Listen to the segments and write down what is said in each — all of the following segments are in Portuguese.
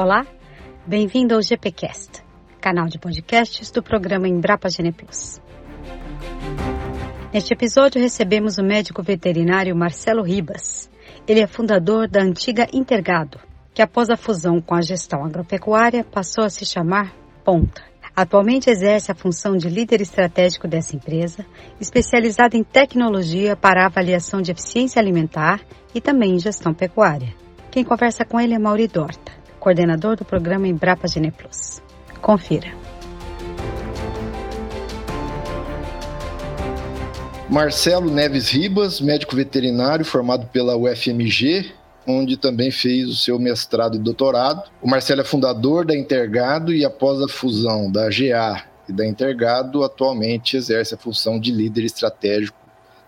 Olá, bem-vindo ao GPcast, canal de podcasts do programa Embrapa Gene Plus. Neste episódio recebemos o médico veterinário Marcelo Ribas. Ele é fundador da antiga Intergado, que após a fusão com a gestão agropecuária passou a se chamar Ponta. Atualmente exerce a função de líder estratégico dessa empresa, especializada em tecnologia para avaliação de eficiência alimentar e também em gestão pecuária. Quem conversa com ele é Mauri Dorta, coordenador do programa Embrapa Gene Plus. Confira. Marcelo Neves Ribas, médico veterinário formado pela UFMG, onde também fez o seu mestrado e doutorado. O Marcelo é fundador da Intergado e, após a fusão da GA e da Intergado, atualmente exerce a função de líder estratégico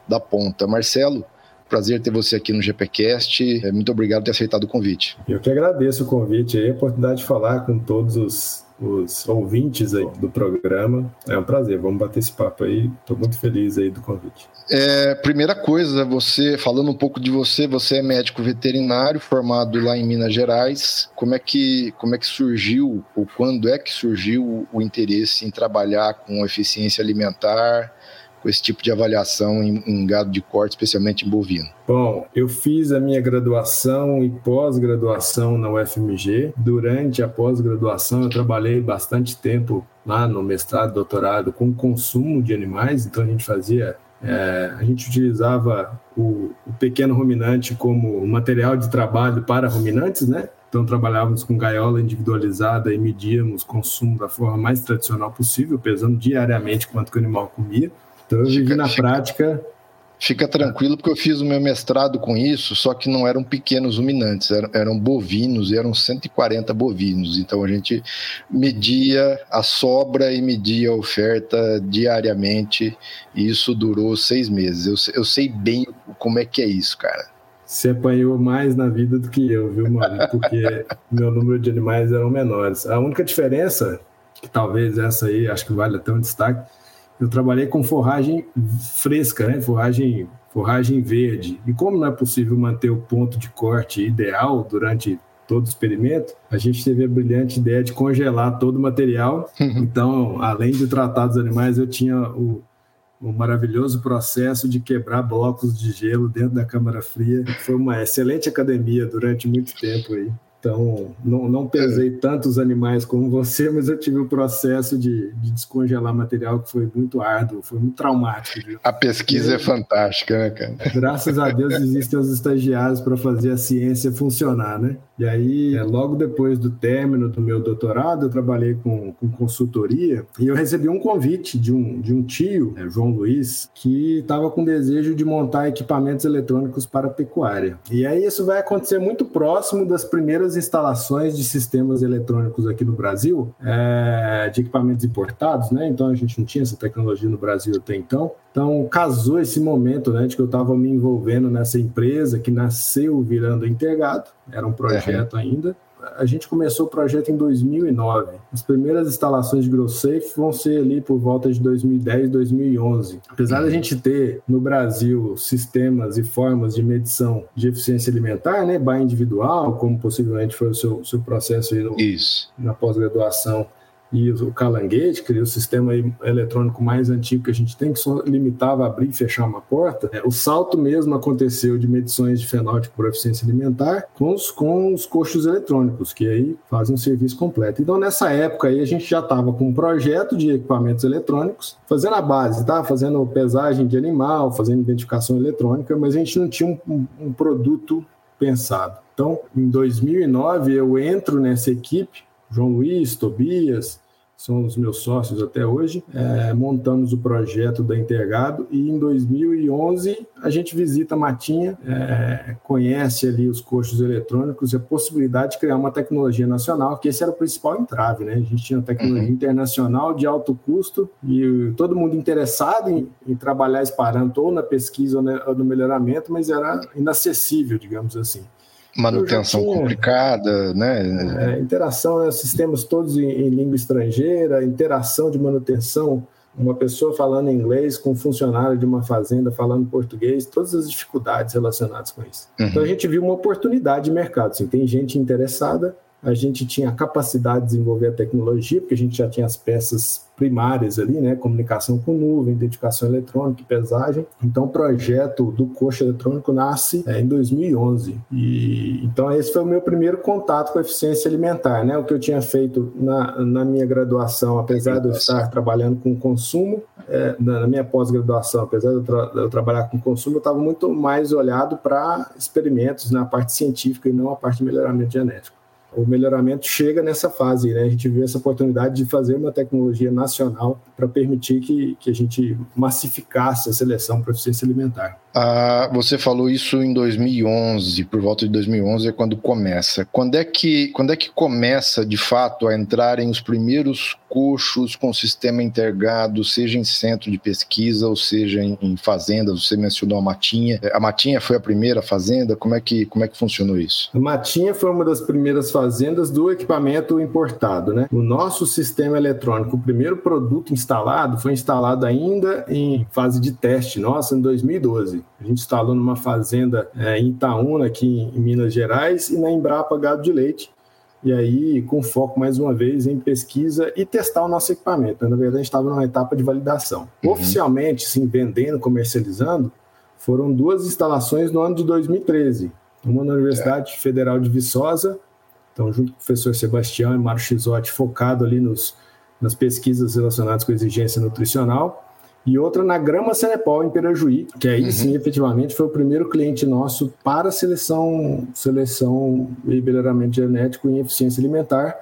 da ponta. Marcelo, prazer ter você aqui no GPcast. É, muito obrigado por ter aceitado o convite. Eu que agradeço o convite e a oportunidade de falar com todos os os ouvintes aí do programa. É um prazer, vamos bater esse papo aí. Estou muito feliz aí do convite. É, primeira coisa, você falando um pouco de você, você é médico veterinário formado lá em Minas Gerais. Como é que como é que surgiu ou quando é que surgiu o interesse em trabalhar com eficiência alimentar? Com esse tipo de avaliação em, em gado de corte, especialmente em bovino? Bom, eu fiz a minha graduação e pós-graduação na UFMG. Durante a pós-graduação, eu trabalhei bastante tempo lá no mestrado, doutorado, com consumo de animais. Então, a gente fazia é, a gente utilizava o, o, pequeno ruminante como material de trabalho para ruminantes, né? Então trabalhávamos com gaiola individualizada e medíamos consumo da forma mais tradicional possível, pesando diariamente quanto que o animal comia. Então eu vivi na fica, prática. Fica tranquilo, porque eu fiz o meu mestrado com isso, só que não eram pequenos ruminantes, eram, eram bovinos, e eram 140 bovinos. Então a gente media a sobra e media a oferta diariamente, e isso durou seis meses. Eu, eu sei bem como é que é isso, cara. Você apanhou mais na vida do que eu, viu, mano? Porque meu número de animais eram menores. A única diferença, que talvez essa aí acho que vale até um destaque, eu trabalhei com forragem fresca, né? forragem, forragem verde. E como não é possível manter o ponto de corte ideal durante todo o experimento, a gente teve a brilhante ideia de congelar todo o material. Uhum. Então, além de tratar dos animais, eu tinha o, o maravilhoso processo de quebrar blocos de gelo dentro da câmara fria. Foi uma excelente academia durante muito tempo aí. Então, não, não pesei tantos animais como você, mas eu tive o um processo de, de, descongelar material que foi muito árduo, foi muito traumático. Viu? A pesquisa e, é fantástica, né, cara? Graças a Deus existem os estagiários para fazer a ciência funcionar, né? E aí, é, logo depois do término do meu doutorado, eu trabalhei com, com consultoria e eu recebi um convite de um, de um tio, é, João Luiz, que estava com desejo de montar equipamentos eletrônicos para pecuária. E aí, isso vai acontecer muito próximo das primeiras primeiras instalações de sistemas eletrônicos aqui no Brasil, é, de equipamentos importados, né? Então a gente não tinha essa tecnologia no Brasil até então. Então casou esse momento, né, de que eu estava me envolvendo nessa empresa que nasceu virando Intergado, era um projeto uhum. ainda a gente começou o projeto em 2009. As primeiras instalações de GrowSafe vão ser ali por volta de 2010, 2011. Apesar da uhum. gente ter no Brasil sistemas e formas de medição de eficiência alimentar, né, by individual, como possivelmente foi o seu, seu processo aí no, Isso. na pós-graduação, e o Calangate, que é o sistema eletrônico mais antigo que a gente tem, que só limitava abrir e fechar uma porta, é, o salto mesmo aconteceu de medições de fenótipo por eficiência alimentar com os, com os coxos eletrônicos, que aí fazem um serviço completo. Então, nessa época aí, a gente já estava com um projeto de equipamentos eletrônicos, fazendo a base, tá? fazendo pesagem de animal, fazendo identificação eletrônica, mas a gente não tinha um, um produto pensado. Então, em 2009, eu entro nessa equipe João Luiz, Tobias, são os meus sócios até hoje. É, montamos o projeto da Intergado e em 2011 a gente visita a Matinha, é, conhece ali os coxos eletrônicos e a possibilidade de criar uma tecnologia nacional, que esse era o principal entrave, né? A gente tinha uma tecnologia uhum. internacional de alto custo e todo mundo interessado em, em trabalhar esse parâmetro ou na pesquisa ou no melhoramento, mas era inacessível, digamos assim manutenção tinha, complicada, né? É, interação, né, sistemas todos em, em, língua estrangeira, interação de manutenção, uma pessoa falando inglês com um funcionário de uma fazenda falando português, todas as dificuldades relacionadas com isso. Uhum. Então a gente viu uma oportunidade de mercado. Assim, tem gente interessada a gente tinha a capacidade de desenvolver a tecnologia, porque a gente já tinha as peças primárias ali, né? Comunicação com nuvem, identificação eletrônica e pesagem. Então, o projeto do coxo eletrônico nasce é, em 2011. E, então, esse foi o meu primeiro contato com a eficiência alimentar, né? O que eu tinha feito na, na minha graduação, apesar de eu estar trabalhando com consumo, é, na, minha pós-graduação, apesar de eu, tra eu, trabalhar com consumo, eu estava muito mais olhado para experimentos na parte científica e não a parte de melhoramento genético o melhoramento chega nessa fase, né? A gente vê essa oportunidade de fazer uma tecnologia nacional para permitir que, que a gente massificasse a seleção para eficiência alimentar. Ah, você falou isso em 2011, por volta de 2011 é quando começa. Quando é que, quando é que começa, de fato, a entrarem os primeiros coxos com sistema integrado, seja em centro de pesquisa ou seja em, em fazendas? Você mencionou a Matinha. A Matinha foi a primeira fazenda? Como é que, como é que funcionou isso? A Matinha foi uma das primeiras fazendas do equipamento importado, né? O nosso sistema eletrônico, o primeiro produto instalado, foi instalado ainda em fase de teste, nossa, em 2012. A gente instalou numa fazenda é, em Itaúna, aqui em Minas Gerais, e na Embrapa Gado de Leite. E aí, com foco mais uma vez em pesquisa e testar o nosso equipamento. Na verdade, a gente estava numa etapa de validação. Uhum. Oficialmente, sim, vendendo, comercializando, foram duas instalações no ano de 2013. Uma na Universidade é. Federal de Viçosa, então, junto com o professor Sebastião e Mário Chisotti, focado ali nos, nas pesquisas relacionadas com exigência nutricional e outra na Grama Cenepol, em Pirajuí, que aí uhum. sim, efetivamente, foi o primeiro cliente nosso para seleção, seleção e melhoramento genético em eficiência alimentar.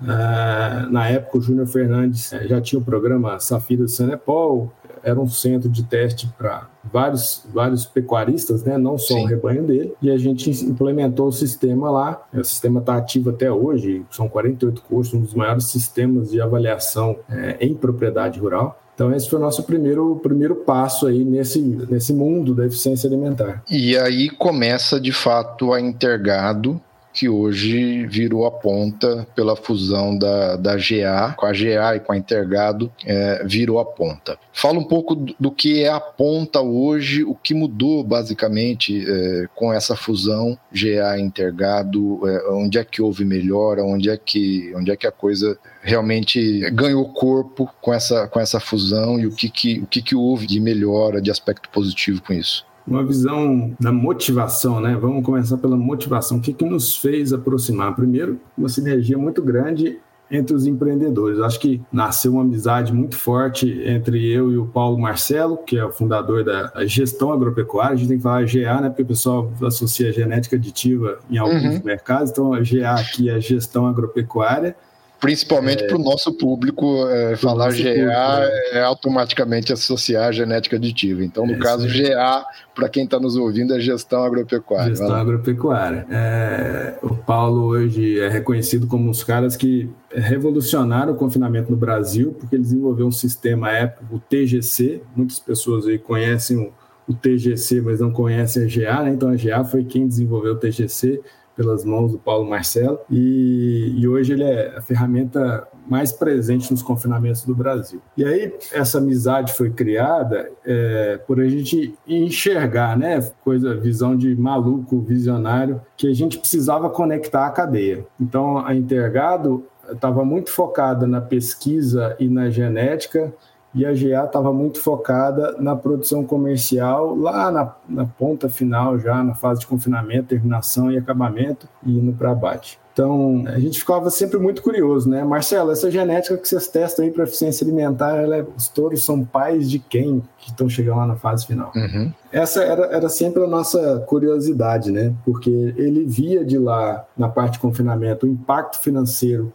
Uh, na época, o Júnior Fernandes eh, já tinha o programa Safira Cenepol, era um centro de teste para vários, vários pecuaristas, né? não só Sim. o rebanho dele, e a gente implementou o sistema lá. O sistema está ativo até hoje, são 48 cursos, um dos maiores sistemas de avaliação é, em propriedade rural. Então, esse foi o nosso primeiro, primeiro passo aí nesse, nesse mundo da eficiência alimentar. E aí começa, de fato, a Intergado que hoje virou a ponta pela fusão da, da GA, com a GA e com a Intergado, é, virou a ponta. Fala um pouco do, que é a ponta hoje, o que mudou basicamente é, com essa fusão GA Intergado, é, onde é que houve melhora, onde é que, onde é que a coisa realmente ganhou corpo com essa, com essa fusão e o que, que, o que, que houve de melhora, de aspecto positivo com isso uma visão da motivação, né? Vamos começar pela motivação. O que, que nos fez aproximar? Primeiro, uma sinergia muito grande entre os empreendedores. Acho que nasceu uma amizade muito forte entre eu e o Paulo Marcelo, que é o fundador da gestão agropecuária. A gente tem que falar GA, né? Porque o pessoal associa genética aditiva em alguns uhum. mercados. Então, a GA aqui é gestão agropecuária principalmente é, para o nosso público, é, falar GA público, é. é automaticamente associar genética aditiva. Então, no é caso, GA, para quem está nos ouvindo, é gestão agropecuária. Gestão agropecuária. É, o Paulo hoje é reconhecido como um dos caras que revolucionaram o confinamento no Brasil, porque ele desenvolveu um sistema época, o TGC. Muitas pessoas aí conhecem o, o TGC, mas não conhecem a GA, né? Então, a GA foi quem desenvolveu o TGC pelas mãos do Paulo Marcelo e, e, hoje ele é a ferramenta mais presente nos confinamentos do Brasil. E aí essa amizade foi criada é, por a gente enxergar, né, coisa, visão de maluco, visionário, que a gente precisava conectar a cadeia. Então a Intergado estava muito focada na pesquisa e na genética e a GA estava muito focada na produção comercial, lá na, na, ponta final, já na fase de confinamento, terminação e acabamento, e indo para abate. Então, a gente ficava sempre muito curioso, né? Marcelo, essa genética que vocês testam aí para eficiência alimentar, é, os touros são pais de quem que estão chegando lá na fase final? Uhum. Essa era, era sempre a nossa curiosidade, né? Porque ele via de lá, na parte de confinamento, o impacto financeiro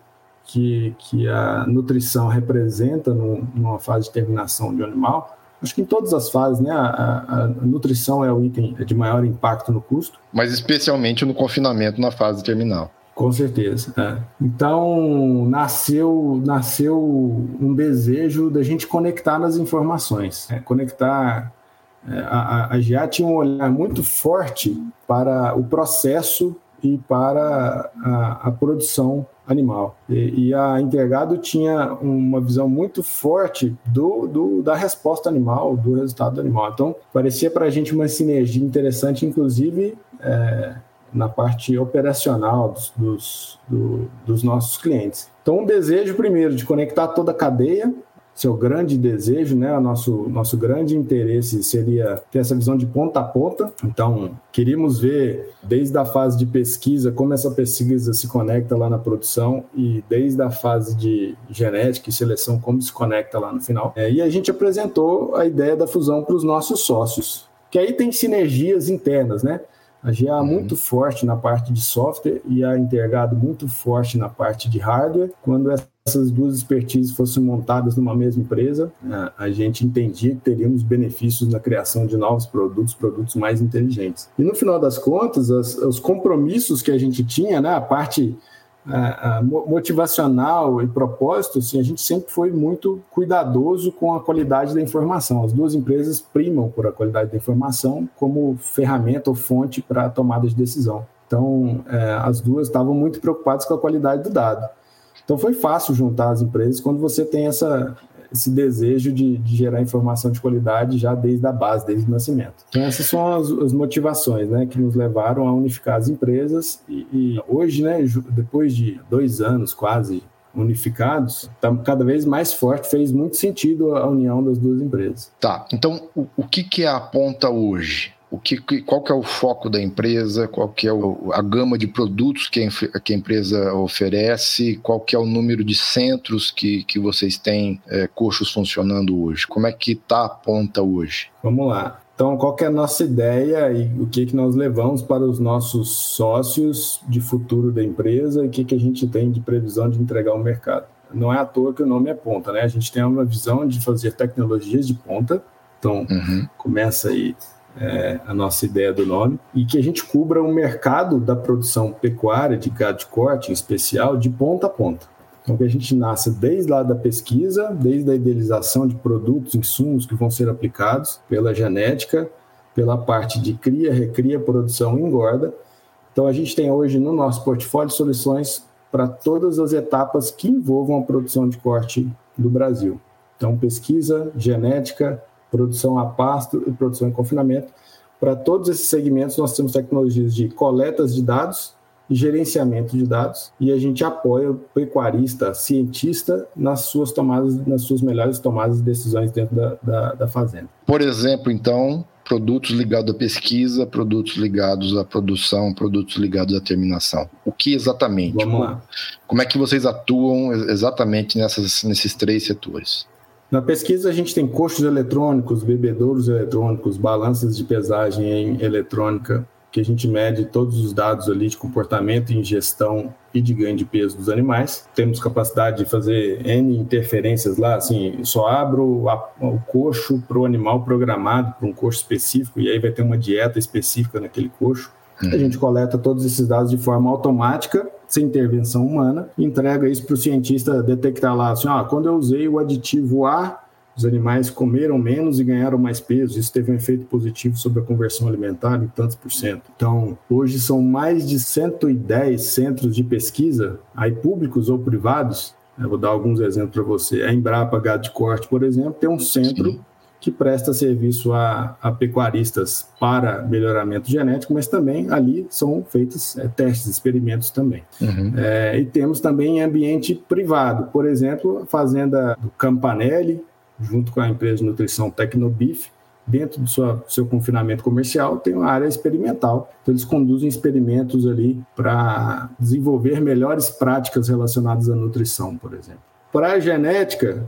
que, que a nutrição representa no, numa fase de terminação de um animal, acho que em todas as fases, né, a, a, nutrição é o item de maior impacto no custo. Mas especialmente no confinamento na fase terminal. Com certeza. É. Então nasceu nasceu um desejo da gente conectar nas informações, é, conectar. É, a, a GA tinha um olhar muito forte para o processo e para a, a produção animal. E, e, a Intergado tinha uma visão muito forte do, do, da resposta animal, do resultado do animal. Então, parecia para a gente uma sinergia interessante, inclusive é, na parte operacional dos, dos, do, dos nossos clientes. Então, um desejo primeiro de conectar toda a cadeia, seu grande desejo, né? O nosso, nosso grande interesse seria ter essa visão de ponta a ponta. Então, queríamos ver desde a fase de pesquisa como essa pesquisa se conecta lá na produção e desde a fase de genética e seleção como se conecta lá no final. É, e a gente apresentou a ideia da fusão para os nossos sócios, que aí tem sinergias internas, né? A GA uhum. muito forte na parte de software e a Intergado muito forte na parte de hardware. Quando essas duas expertises fossem montadas numa mesma empresa, a gente entendia que teríamos benefícios na criação de novos produtos, produtos mais inteligentes. E no final das contas, as, os compromissos que a gente tinha, né, a parte a, a motivacional e propósito, assim, a gente sempre foi muito cuidadoso com a qualidade da informação. As duas empresas primam por a qualidade da informação como ferramenta ou fonte para a tomada de decisão. Então, é, as duas estavam muito preocupadas com a qualidade do dado. Então foi fácil juntar as empresas quando você tem essa, esse desejo de, de, gerar informação de qualidade já desde a base, desde o nascimento. Então essas são as, as motivações né, que nos levaram a unificar as empresas e, e hoje, né, depois de dois anos quase unificados, está cada vez mais forte, fez muito sentido a união das duas empresas. Tá, então o, o que, que é a ponta hoje? O que, qual que é o foco da empresa, qual que é o, a gama de produtos que a, que a, empresa oferece, qual que é o número de centros que, que vocês têm é, coxos funcionando hoje, como é que está a ponta hoje? Vamos lá. Então, qual que é a nossa ideia e o que, que nós levamos para os nossos sócios de futuro da empresa e o que, que a gente tem de previsão de entregar ao mercado? Não é à toa que o nome é ponta, né? A gente tem uma visão de fazer tecnologias de ponta, então uhum. começa aí é, a nossa ideia do nome, e que a gente cubra o mercado da produção pecuária de gado de corte, em especial, de ponta a ponta. Então, que a gente nasce desde lá da pesquisa, desde a idealização de produtos, insumos que vão ser aplicados pela genética, pela parte de cria, recria, produção e engorda. Então, a gente tem hoje no nosso portfólio soluções para todas as etapas que envolvam a produção de corte do Brasil. Então, pesquisa, genética, produção a pasto e produção em confinamento. Para todos esses segmentos, nós temos tecnologias de coletas de dados e gerenciamento de dados, e a gente apoia o pecuarista, cientista, nas suas tomadas, nas suas melhores tomadas de decisões dentro da, da, da fazenda. Por exemplo, então, produtos ligados à pesquisa, produtos ligados à produção, produtos ligados à terminação. O que exatamente? Vamos lá. Como é que vocês atuam exatamente nessas, nesses três setores? Na pesquisa, a gente tem coxos eletrônicos, bebedouros eletrônicos, balanças de pesagem em eletrônica, que a gente mede todos os dados ali de comportamento, ingestão e de ganho de peso dos animais. Temos capacidade de fazer N interferências lá, assim, só abro o coxo para o animal programado, para um coxo específico, e aí vai ter uma dieta específica naquele coxo. Uhum. A gente coleta todos esses dados de forma automática, sem intervenção humana, entrega isso para o cientista detectar lá, assim, ah, quando eu usei o aditivo A, os animais comeram menos e ganharam mais peso. Isso teve um efeito positivo sobre a conversão alimentar em tantos por cento. Então, hoje são mais de 110 centros de pesquisa, aí públicos ou privados. Eu vou dar alguns exemplos para você. A Embrapa Gado de Corte, por exemplo, tem um centro Sim que presta serviço a, a, pecuaristas para melhoramento genético, mas também ali são feitos é, testes, experimentos também. Uhum. É, e temos também ambiente privado, por exemplo, a fazenda do Campanelli, junto com a empresa de nutrição Tecnobif, dentro do seu, seu confinamento comercial, tem uma área experimental. Então, eles conduzem experimentos ali para desenvolver melhores práticas relacionadas à nutrição, por exemplo. Para a genética,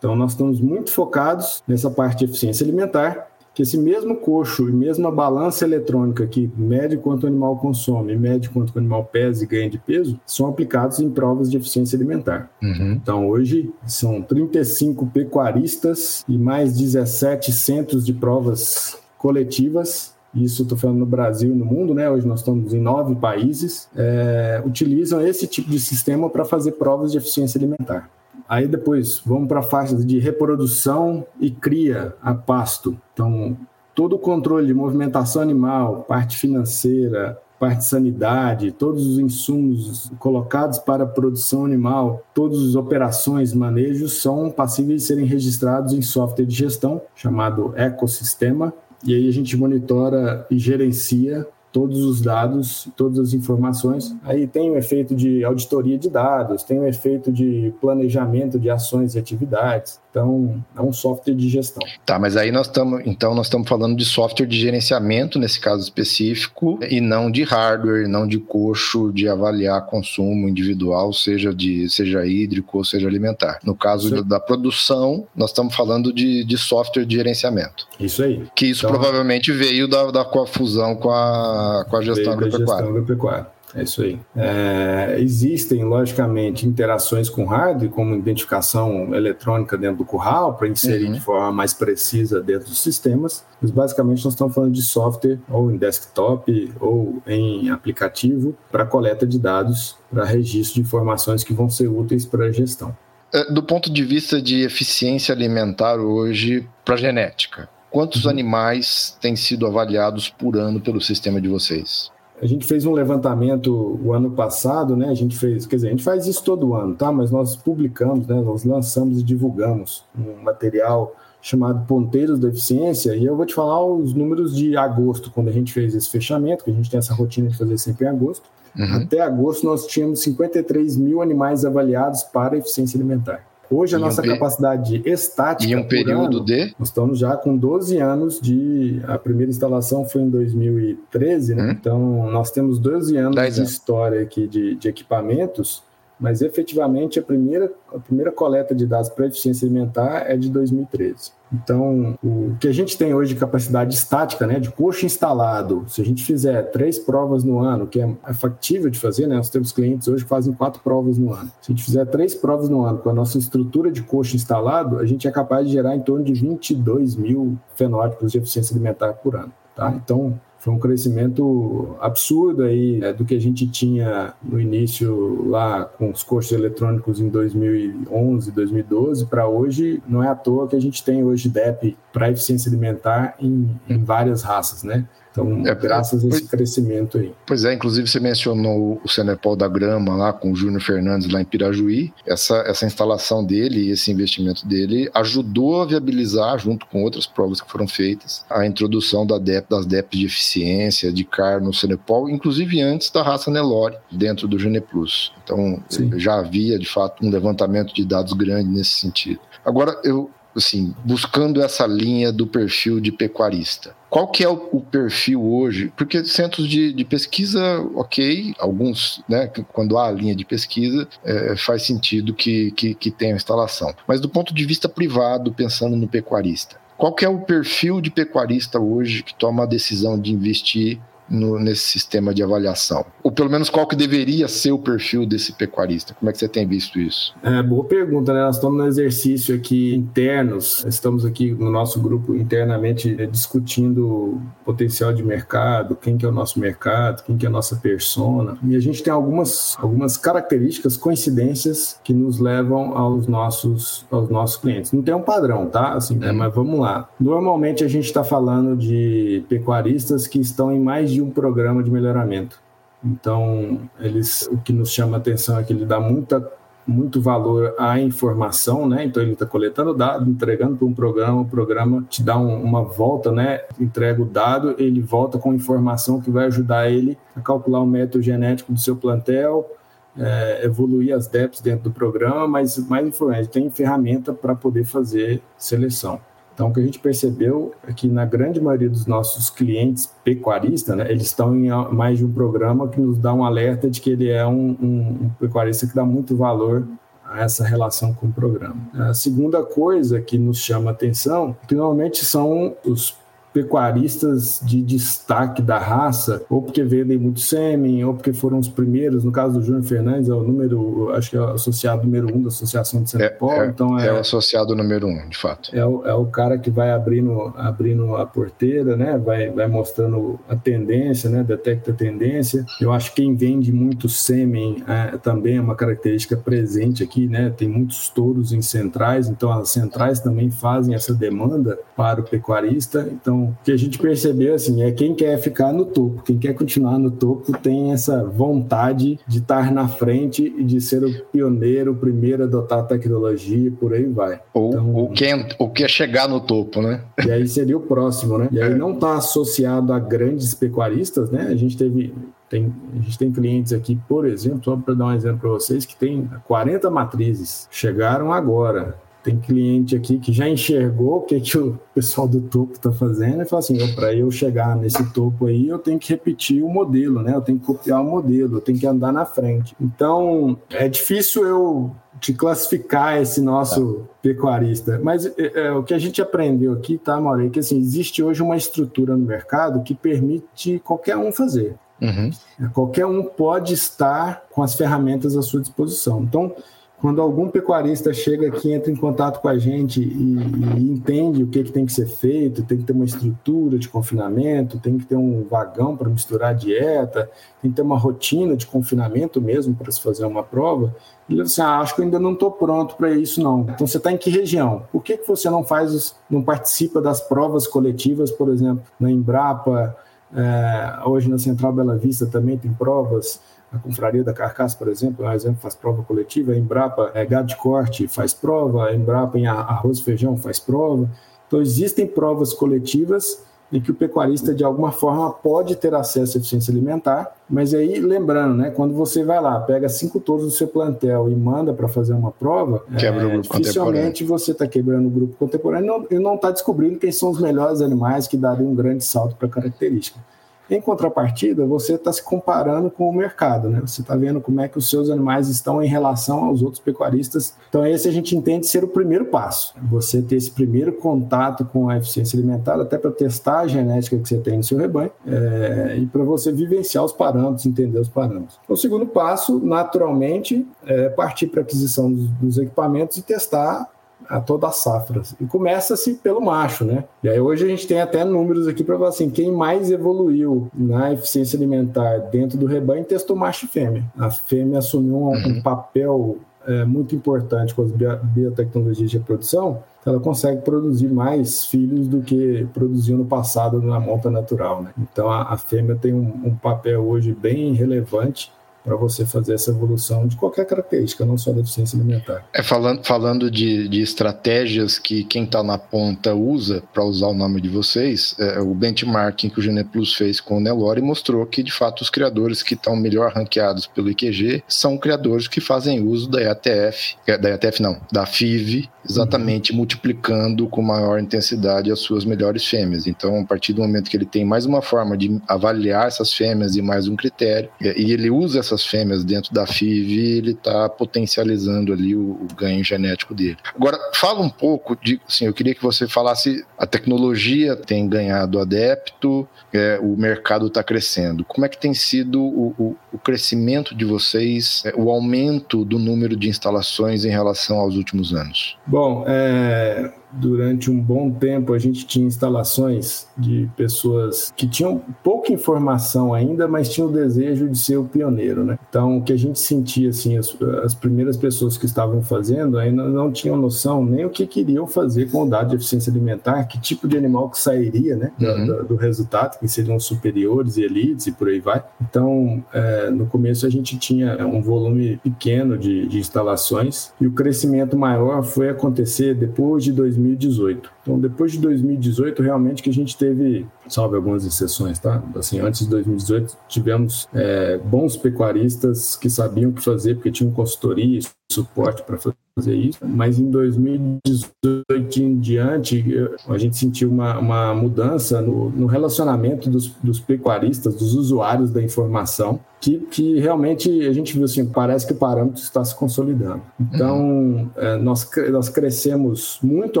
então, nós estamos muito focados nessa parte de eficiência alimentar, que esse mesmo coxo e mesma balança eletrônica que mede quanto o animal consome, mede quanto o animal pesa e ganha de peso, são aplicados em provas de eficiência alimentar. Uhum. Então, hoje, são 35 pecuaristas e mais 17 centros de provas coletivas isso estou falando no Brasil e no mundo, né? Hoje nós estamos em nove países, é, utilizam esse tipo de sistema para fazer provas de eficiência alimentar. Aí depois vamos para a faixa de reprodução e cria a pasto. Então, todo o controle de movimentação animal, parte financeira, parte de sanidade, todos os insumos colocados para a produção animal, todas as operações, manejos são passíveis de serem registrados em software de gestão chamado ecossistema. E aí a gente monitora e gerencia todos os dados, todas as informações. Aí tem o efeito de auditoria de dados, tem o efeito de planejamento de ações e atividades. Então, é um software de gestão. Tá, mas aí nós estamos, então nós estamos falando de software de gerenciamento nesse caso específico e não de hardware, não de coxo de avaliar consumo individual, seja de seja hídrico ou seja alimentar. No caso da produção, nós estamos falando de, de software de gerenciamento. Isso aí. Que isso então, provavelmente veio da, da fusão com a, com a gestão agropecuária. Gestão agropecuária. É isso aí. É, existem, logicamente, interações com hardware, como identificação eletrônica dentro do curral, para inserir uhum. de forma mais precisa dentro dos sistemas, mas basicamente nós estamos falando de software, ou em desktop, ou em aplicativo, para coleta de dados, para registro de informações que vão ser úteis para a gestão. É, do ponto de vista de eficiência alimentar hoje para genética, quantos uhum. animais têm sido avaliados por ano pelo sistema de vocês? A gente fez um levantamento o ano passado, né? A gente fez, quer dizer, a gente faz isso todo ano, tá? Mas nós publicamos, né? Nós lançamos e divulgamos um material chamado Ponteiros da Eficiência, e eu vou te falar os números de agosto, quando a gente fez esse fechamento, que a gente tem essa rotina de fazer sempre em agosto. Uhum. Até agosto nós tínhamos 53 mil animais avaliados para eficiência alimentar. Hoje a e nossa um capacidade estática. E um período ano, de? Nós estamos já com 12 anos de. A primeira instalação foi em 2013, né? Hum. Então nós temos 12 anos de história aqui de, de equipamentos mas efetivamente a primeira, a primeira coleta de dados para eficiência alimentar é de 2013. Então, o que a gente tem hoje de capacidade estática, né, de coxo instalado, se a gente fizer três provas no ano, que é, é factível de fazer, né, nós temos clientes hoje que fazem quatro provas no ano. Se a gente fizer três provas no ano com a nossa estrutura de coxo instalado, a gente é capaz de gerar em torno de 22 mil fenótipos de eficiência alimentar por ano. Tá? Então, foi um crescimento absurdo aí é, do que a gente tinha no início lá com os coxos eletrônicos em 2011, 2012 para hoje. Não é à toa que a gente tem hoje DEP para eficiência alimentar em, em várias raças, né? Então, é, graças a esse crescimento aí. Pois é, inclusive você mencionou o Senepol da Grama lá com o Júnior Fernandes lá em Pirajuí. Essa, essa instalação dele e esse investimento dele ajudou a viabilizar, junto com outras provas que foram feitas, a introdução da DEP, das DEPs de eficiência de CAR no Senepol, inclusive antes da raça Nelore, dentro do Geneplus. Então, já havia, de fato, um levantamento de dados grande nesse sentido. Agora, eu, assim, buscando essa linha do perfil de pecuarista. Qual que é o, o perfil hoje? Porque centros de, de, pesquisa, ok, alguns, né, quando há a linha de pesquisa, é, faz sentido que, que, que tenha instalação. Mas do ponto de vista privado, pensando no pecuarista, qual que é o perfil de pecuarista hoje que toma a decisão de investir no, nesse sistema de avaliação? Ou pelo menos qual que deveria ser o perfil desse pecuarista? Como é que você tem visto isso? É, boa pergunta, né? Nós estamos no exercício aqui internos, estamos aqui no nosso grupo internamente é, discutindo potencial de mercado, quem que é o nosso mercado, quem que é a nossa persona. E a gente tem algumas, algumas características, coincidências que nos levam aos nossos, aos nossos clientes. Não tem um padrão, tá? Assim, é. Mas vamos lá. Normalmente a gente está falando de pecuaristas que estão em mais de um programa de melhoramento. Então, eles, o que nos chama a atenção é que ele dá muita, muito valor à informação, né? Então, ele está coletando dados, entregando para um programa, o programa te dá um, uma volta, né? Entrega o dado, ele volta com informação que vai ajudar ele a calcular o método genético do seu plantel, é, evoluir as DEPs dentro do programa, mas mais influente, tem ferramenta para poder fazer seleção. Então, o que a gente percebeu é que na grande maioria dos nossos clientes pecuaristas, né, eles estão em mais de um programa que nos dá um alerta de que ele é um, um, um pecuarista que dá muito valor a essa relação com o programa. A segunda coisa que nos chama atenção, que normalmente são os pecuaristas de destaque da raça, ou porque vendem muito sêmen, ou porque foram os primeiros. No caso do Júnior Fernandes, é o número, acho que é o associado número um da Associação de Senepol. É, é, então é, é, o associado número um, de fato. É o, é o cara que vai abrindo, abrindo a porteira, né? vai, vai mostrando a tendência, né? detecta a tendência. Eu acho que quem vende muito sêmen é, também é uma característica presente aqui, né? tem muitos touros em centrais, então as centrais também fazem essa demanda para o pecuarista. Então, Então, o que a gente percebeu assim é quem quer ficar no topo, quem quer continuar no topo tem essa vontade de estar na frente e de ser o pioneiro, o primeiro a adotar a tecnologia e por aí vai. Ou, então, ou, quem, ou quer chegar no topo, né? E aí seria o próximo, né? E aí é. não está associado a grandes pecuaristas, né? A gente teve tem, a gente tem clientes aqui, por exemplo, só para dar um exemplo para vocês, que tem 40 matrizes, chegaram agora. Tem cliente aqui que já enxergou o que, que o pessoal do topo está fazendo e fala assim: para eu chegar nesse topo aí, eu tenho que repetir o modelo, né? Eu tenho que copiar o modelo, eu tenho que andar na frente. Então, é difícil eu te classificar esse nosso tá. pecuarista. Mas é, é, o que a gente aprendeu aqui, tá, Mauro, é que assim, existe hoje uma estrutura no mercado que permite qualquer um fazer. Uhum. Qualquer um pode estar com as ferramentas à sua disposição. Então, quando algum pecuarista chega aqui, entra em contato com a gente e, e, entende o que, que tem que ser feito, tem que ter uma estrutura de confinamento, tem que ter um vagão para misturar a dieta, tem que ter uma rotina de confinamento mesmo para se fazer uma prova, ele assim, ah, acho que eu ainda não estou pronto para isso não. Então você está em que região? Por que, que você não faz, não participa das provas coletivas, por exemplo, na Embrapa, é, hoje na Central Bela Vista também tem provas, a Confraria da Carcaça, por exemplo, é um exemplo, faz prova coletiva, a Embrapa é, gado de corte faz prova, a Embrapa em arroz e feijão faz prova. Então, existem provas coletivas em que o pecuarista, de alguma forma, pode ter acesso à eficiência alimentar, mas aí, lembrando, né, quando você vai lá, pega cinco touros do seu plantel e manda para fazer uma prova, Quebra é, o grupo dificilmente você está quebrando o grupo contemporâneo e não está descobrindo quem são os melhores animais que dariam um grande salto para a característica. Em contrapartida, você está se comparando com o mercado, né? Você está vendo como é que os seus animais estão em relação aos outros pecuaristas. Então, esse a gente entende ser o primeiro passo. Você ter esse primeiro contato com a eficiência alimentar, até para testar a genética que você tem no seu rebanho é, e para você vivenciar os parâmetros, entender os parâmetros. O segundo passo, naturalmente, é partir para a aquisição dos, dos equipamentos e testar a todas as safras. E começa-se pelo macho, né? E aí hoje a gente tem até números aqui para falar assim, quem mais evoluiu na eficiência alimentar dentro do rebanho testou macho e fêmea. A fêmea assumiu um, uhum. um papel é, muito importante com as biotecnologias de reprodução, ela consegue produzir mais filhos do que produziu no passado na monta natural. Né? Então a, a fêmea tem um, um papel hoje bem relevante para você fazer essa evolução de qualquer característica, não só da deficiência alimentar. É falando, falando de, de estratégias que quem está na ponta usa para usar o nome de vocês, é, o benchmarking que o Geneplus fez com o Nelore mostrou que de fato os criadores que estão melhor ranqueados pelo IQG são criadores que fazem uso da EATF, é, da EATF não, da FIV, exatamente uhum. multiplicando com maior intensidade as suas melhores fêmeas. Então, a partir do momento que ele tem mais uma forma de avaliar essas fêmeas e mais um critério, e ele usa essas essas fêmeas dentro da FIV, ele está potencializando ali o, o, ganho genético dele. Agora, fala um pouco de, assim, eu queria que você falasse, a tecnologia tem ganhado adepto, é, o mercado está crescendo. Como é que tem sido o, o, o crescimento de vocês, é, o aumento do número de instalações em relação aos últimos anos? Bom, é, durante um bom tempo a gente tinha instalações de pessoas que tinham pouca informação ainda, mas tinham o desejo de ser o pioneiro, né? Então, o que a gente sentia, assim, as, as primeiras pessoas que estavam fazendo ainda não tinham noção nem o que queriam fazer com o dado de eficiência alimentar, que tipo de animal que sairia, né, uhum. do, do, resultado, que seriam superiores e elites e por aí vai. Então, é, no começo a gente tinha um volume pequeno de, de instalações e o crescimento maior foi acontecer depois de 2000 2018. Então, depois de 2018, realmente que a gente teve, salve algumas exceções, tá? Assim, antes de 2018, tivemos é, bons pecuaristas que sabiam o que fazer, porque tinham consultoria suporte para fazer isso, mas em 2018 em diante, a gente sentiu uma, uma mudança no, no relacionamento dos, dos, pecuaristas, dos usuários da informação, que, que realmente a gente viu assim, parece que o parâmetro está se consolidando. Então, é, nós, nós crescemos muito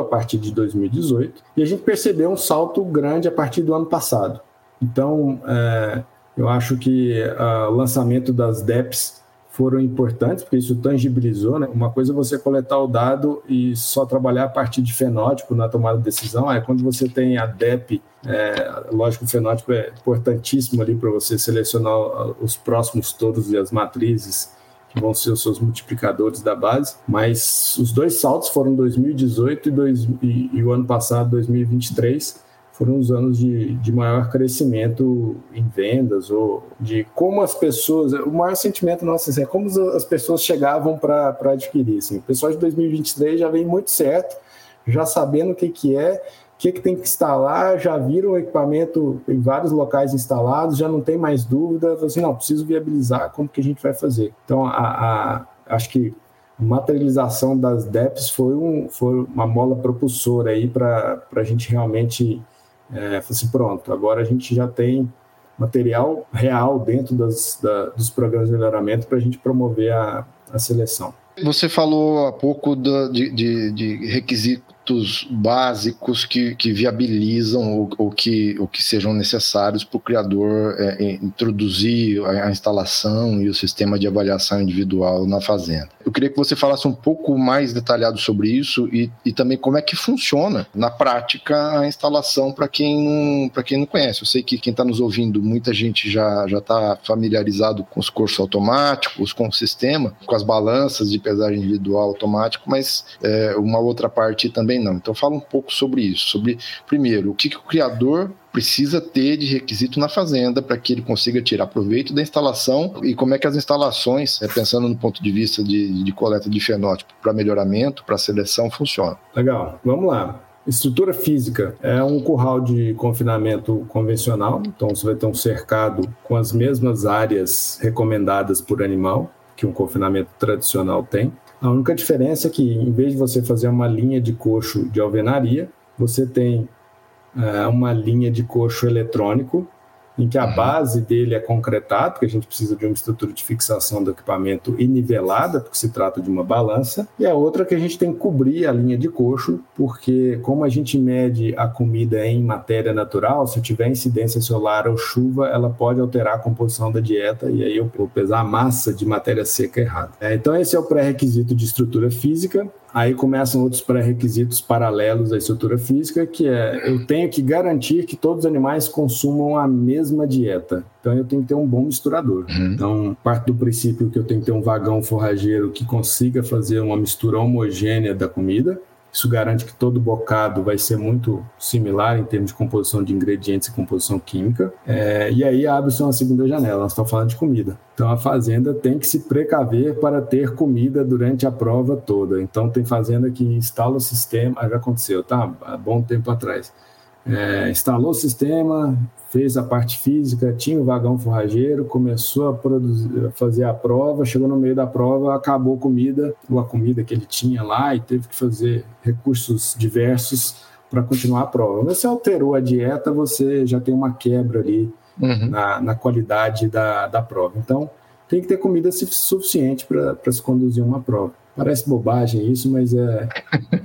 a partir de 2018 e a gente percebeu um salto grande a partir do ano passado. Então, é, eu acho que uh, o lançamento das DEPs foram importantes, porque isso tangibilizou, né? Uma coisa é você coletar o dado e só trabalhar a partir de fenótipo na tomada de decisão, é quando você tem a DEP, é, lógico, o fenótipo é importantíssimo ali para você selecionar os próximos touros e as matrizes que vão ser os seus multiplicadores da base, mas os dois saltos foram 2018 e, dois, e, e o ano passado, 2023, foram os anos de, de maior crescimento em vendas ou de como as pessoas, o maior sentimento nosso assim, é como as pessoas chegavam para adquirir. Assim. O pessoal de 2023 já vem muito certo, já sabendo o que, que é, o que, que tem que instalar, já viram o equipamento em vários locais instalados, já não tem mais dúvida, assim, não, preciso viabilizar como que a gente vai fazer. Então, a, a acho que a materialização das DEPs foi, um, foi uma mola propulsora aí para a gente realmente é, assim, pronto, agora a gente já tem material real dentro das, da, dos programas de melhoramento para a gente promover a, a seleção. Você falou há pouco da, de, de, de requisitos básicos que, que viabilizam ou, que, que sejam necessários para o criador é, introduzir a, a instalação e o sistema de avaliação individual na fazenda. Eu queria que você falasse um pouco mais detalhado sobre isso e, e também como é que funciona na prática a instalação para quem, quem não conhece. Eu sei que quem está nos ouvindo, muita gente já está familiarizado com os cursos automáticos, com o sistema, com as balanças de pesagem individual automático, mas é, uma outra parte também não. Então fala um pouco sobre isso, sobre, primeiro, o que, que o criador precisa ter de requisito na fazenda para que ele consiga tirar proveito da instalação e como é que as instalações, é, pensando no ponto de vista de, de coleta de fenótipo para melhoramento, para seleção, funcionam. Legal, vamos lá. Estrutura física é um curral de confinamento convencional, então você vai ter um cercado com as mesmas áreas recomendadas por animal que um confinamento tradicional tem. A única diferença é que, em vez de você fazer uma linha de coxo de alvenaria, você tem é, uma linha de coxo eletrônico em que a uhum. base dele é concretado, porque a gente precisa de uma estrutura de fixação do equipamento e nivelada, porque se trata de uma balança, e a outra que a gente tem que cobrir a linha de coxo, porque como a gente mede a comida em matéria natural, se tiver incidência solar ou chuva, ela pode alterar a composição da dieta e aí eu vou pesar a massa de matéria seca errada. É, então esse é o pré-requisito de estrutura física. Aí começam outros pré-requisitos paralelos à estrutura física, que é eu tenho que garantir que todos os animais consumam a mesma dieta. Então eu tenho que ter um bom misturador. Uhum. Então, parte do princípio que eu tenho que ter um vagão forrageiro que consiga fazer uma mistura homogênea da comida. Isso garante que todo bocado vai ser muito similar em termos de composição de ingredientes e composição química. É, e aí abre-se uma segunda janela, nós estamos falando de comida. Então a fazenda tem que se precaver para ter comida durante a prova toda. Então tem fazenda que instala o sistema, já aconteceu, tá? Há bom tempo atrás. É, instalou o sistema, fez a parte física, tinha o vagão forrageiro, começou a, produzir, a fazer a prova, chegou no meio da prova, acabou a comida, ou a comida que ele tinha lá, e teve que fazer recursos diversos para continuar a prova. Mas se alterou a dieta, você já tem uma quebra ali uhum. na, na, qualidade da, da prova. Então, tem que ter comida suficiente para se conduzir uma prova. Parece bobagem isso, mas é,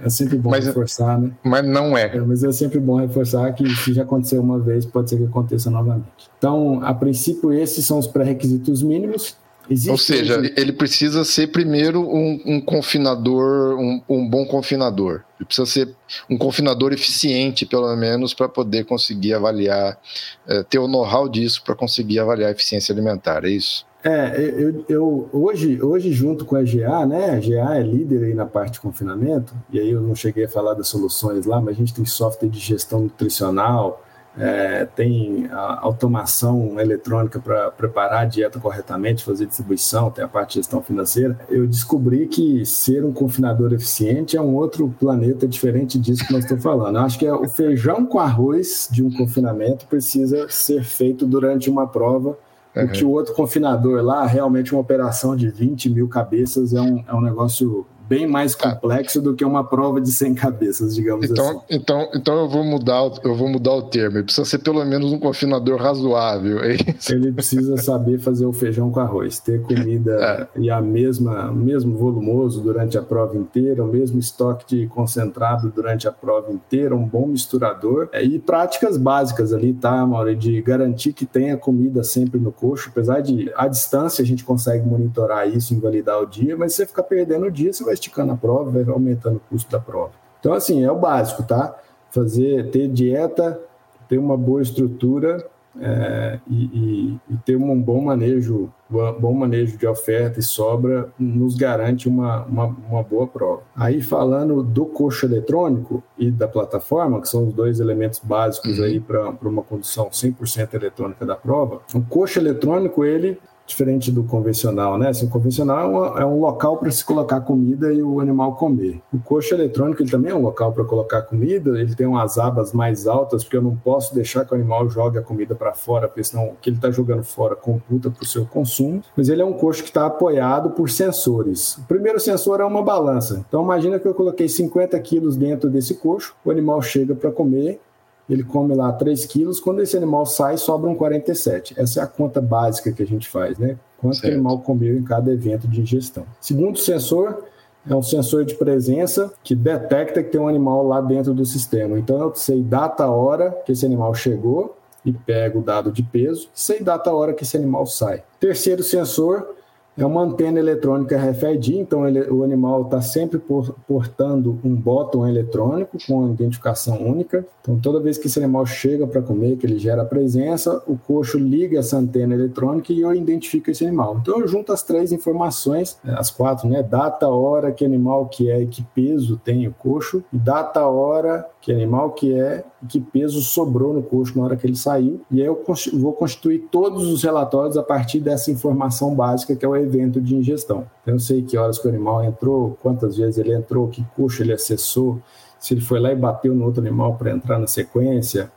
é sempre bom mas, reforçar, né? Mas não é. é. Mas é sempre bom reforçar que se já aconteceu uma vez, pode ser que aconteça novamente. Então, a princípio, esses são os pré-requisitos mínimos. Existe Ou seja, um... ele precisa ser primeiro um, um confinador, um, um, bom confinador. Ele precisa ser um confinador eficiente, pelo menos, para poder conseguir avaliar, é, ter o know-how disso para conseguir avaliar a eficiência alimentar, é isso? É, eu, eu, hoje, hoje, junto com a GA, né? A GA é líder aí na parte de confinamento, e aí eu não cheguei a falar das soluções lá, mas a gente tem software de gestão nutricional, é, tem automação eletrônica para preparar a dieta corretamente, fazer distribuição, tem a parte de gestão financeira. Eu descobri que ser um confinador eficiente é um outro planeta diferente disso que nós estamos falando. Eu acho que é o feijão com arroz de um confinamento precisa ser feito durante uma prova Uhum. O que o outro confinador lá, realmente uma operação de 20 mil cabeças é um, é um negócio bem mais tá. complexo do que uma prova de 100 cabeças, digamos então, assim. Então, então eu vou mudar, eu vou mudar o termo. Ele precisa ser pelo menos um confinador razoável. É Ele precisa saber fazer o feijão com arroz, ter comida é. e a mesma, o mesmo volumoso durante a prova inteira, o mesmo estoque de concentrado durante a prova inteira, um bom misturador é, e práticas básicas ali, tá, Mauro? De garantir que tenha comida sempre no coxo, apesar de à distância a gente consegue monitorar isso, invalidar o dia, mas se você ficar perdendo o dia, você vai esticando a prova, vai aumentando o custo da prova. Então, assim, é o básico, tá? Fazer, ter dieta, ter uma boa estrutura, é, e, e, e, ter um bom manejo, bom manejo de oferta e sobra nos garante uma, uma, uma, boa prova. Aí falando do coxo eletrônico e da plataforma, que são os dois elementos básicos uhum. aí para uma condução 100% eletrônica da prova, o coxo eletrônico ele diferente do convencional, né? Assim, o convencional é, uma, é um local para se colocar comida e o animal comer. O coxo eletrônico ele também é um local para colocar comida, ele tem umas abas mais altas, porque eu não posso deixar que o animal jogue a comida para fora, porque senão o que ele está jogando fora computa para o seu consumo. Mas ele é um coxo que está apoiado por sensores. O primeiro sensor é uma balança. Então imagina que eu coloquei 50 quilos dentro desse coxo, o animal chega para comer, ele come lá 3 quilos, quando esse animal sai, sobram 47. Essa é a conta básica que a gente faz, né? Quanto o animal comeu em cada evento de ingestão. Segundo sensor, é um sensor de presença que detecta que tem um animal lá dentro do sistema. Então eu sei data, hora que esse animal chegou e pego o dado de peso, sei data, hora que esse animal sai. Terceiro sensor é uma antena eletrônica RFID, então ele, o animal está sempre por, portando um botão eletrônico com identificação única. Então, toda vez que esse animal chega para comer, que ele gera presença, o coxo liga essa antena eletrônica e eu identifico esse animal. Então, eu junto as três informações, as quatro, né? Data, hora, que animal que é e que peso tem o coxo, data, hora, que animal que é e que peso sobrou no coxo na hora que ele saiu. E aí eu vou constituir todos os relatórios a partir dessa informação básica que é o evento de ingestão. Eu sei que horas que o animal entrou, quantas vezes ele entrou, que coxo ele acessou, se ele foi lá e bateu no outro animal para entrar na sequência,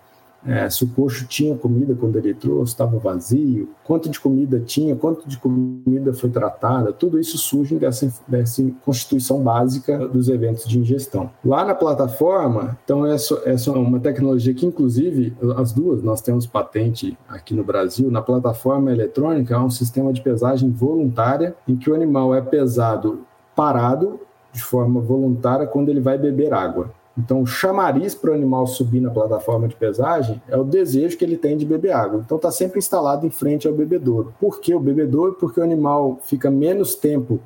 é, se o coxo tinha comida quando ele trouxe, estava vazio, quanto de comida tinha, quanto de comida foi tratada, tudo isso surge dessa, dessa constituição básica dos eventos de ingestão. Lá na plataforma, então, essa, essa é uma tecnologia que, inclusive, as duas, nós temos patente aqui no Brasil, na plataforma eletrônica, é um sistema de pesagem voluntária, em que o animal é pesado parado, de forma voluntária, quando ele vai beber água. Então, o chamariz para o animal subir na plataforma de pesagem é o desejo que ele tem de beber água. Então, está sempre instalado em frente ao bebedouro. Por que o bebedouro? Porque o animal fica menos tempo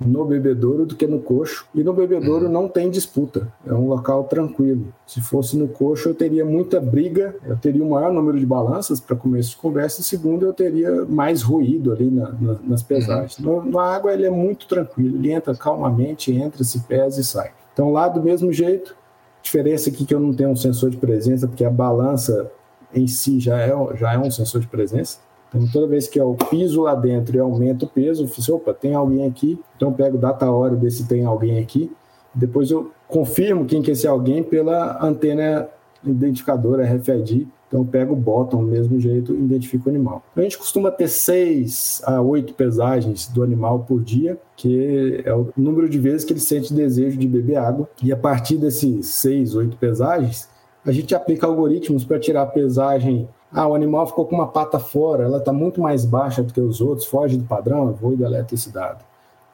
no bebedouro do que no coxo. E no bebedouro uhum. não tem disputa, é um local tranquilo. Se fosse no coxo, eu teria muita briga, eu teria um maior número de balanças para começo de conversa, e segundo, eu teria mais ruído ali na, na, nas pesagens. Uhum. No, na água, ele é muito tranquilo, ele entra calmamente, entra, se pesa e sai. Então, lá do mesmo jeito, Diferença aqui que eu não tenho um sensor de presença, porque a balança em si já é, já é um sensor de presença. Então, toda vez que eu piso lá dentro e aumento o peso, eu fiz, opa, tem alguém aqui. Então, eu pego data hora desse tem alguém aqui. Depois eu confirmo quem que é esse alguém pela antena identificadora RFID então, eu pego o bottom do mesmo jeito e identifico o animal. A gente costuma ter seis a oito pesagens do animal por dia, que é o número de vezes que ele sente desejo de beber água. E a partir desses seis, oito pesagens, a gente aplica algoritmos para tirar a pesagem. Ah, o animal ficou com uma pata fora, ela está muito mais baixa do que os outros, foge do padrão, eu vou deleto esse dado.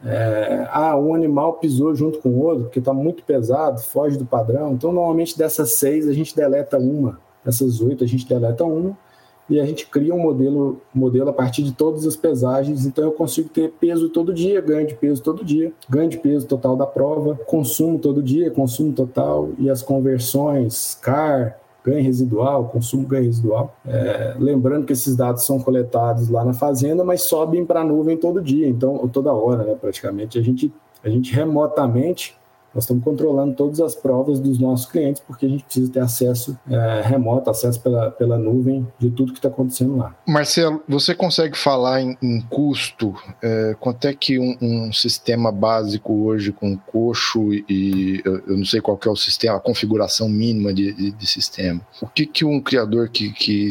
É, ah, um animal pisou junto com o outro, porque está muito pesado, foge do padrão. Então, normalmente dessas seis, a gente deleta uma essas oito a gente deleta uma e a gente cria um modelo, modelo a partir de todas as pesagens. Então eu consigo ter peso todo dia, ganho de peso todo dia, ganho de peso total da prova, consumo todo dia, consumo total e as conversões, CAR, ganho residual, consumo ganho residual. É, lembrando que esses dados são coletados lá na fazenda, mas sobem para a nuvem todo dia, então toda hora, né, praticamente. A gente, a gente remotamente nós estamos controlando todas as provas dos nossos clientes, porque a gente precisa ter acesso é, remoto, acesso pela, pela nuvem de tudo que está acontecendo lá. Marcelo, você consegue falar em, em custo? É, quanto é que um, um, sistema básico hoje com coxo e eu não sei qual é o sistema, a configuração mínima de, de, de sistema? O que, que um criador que, que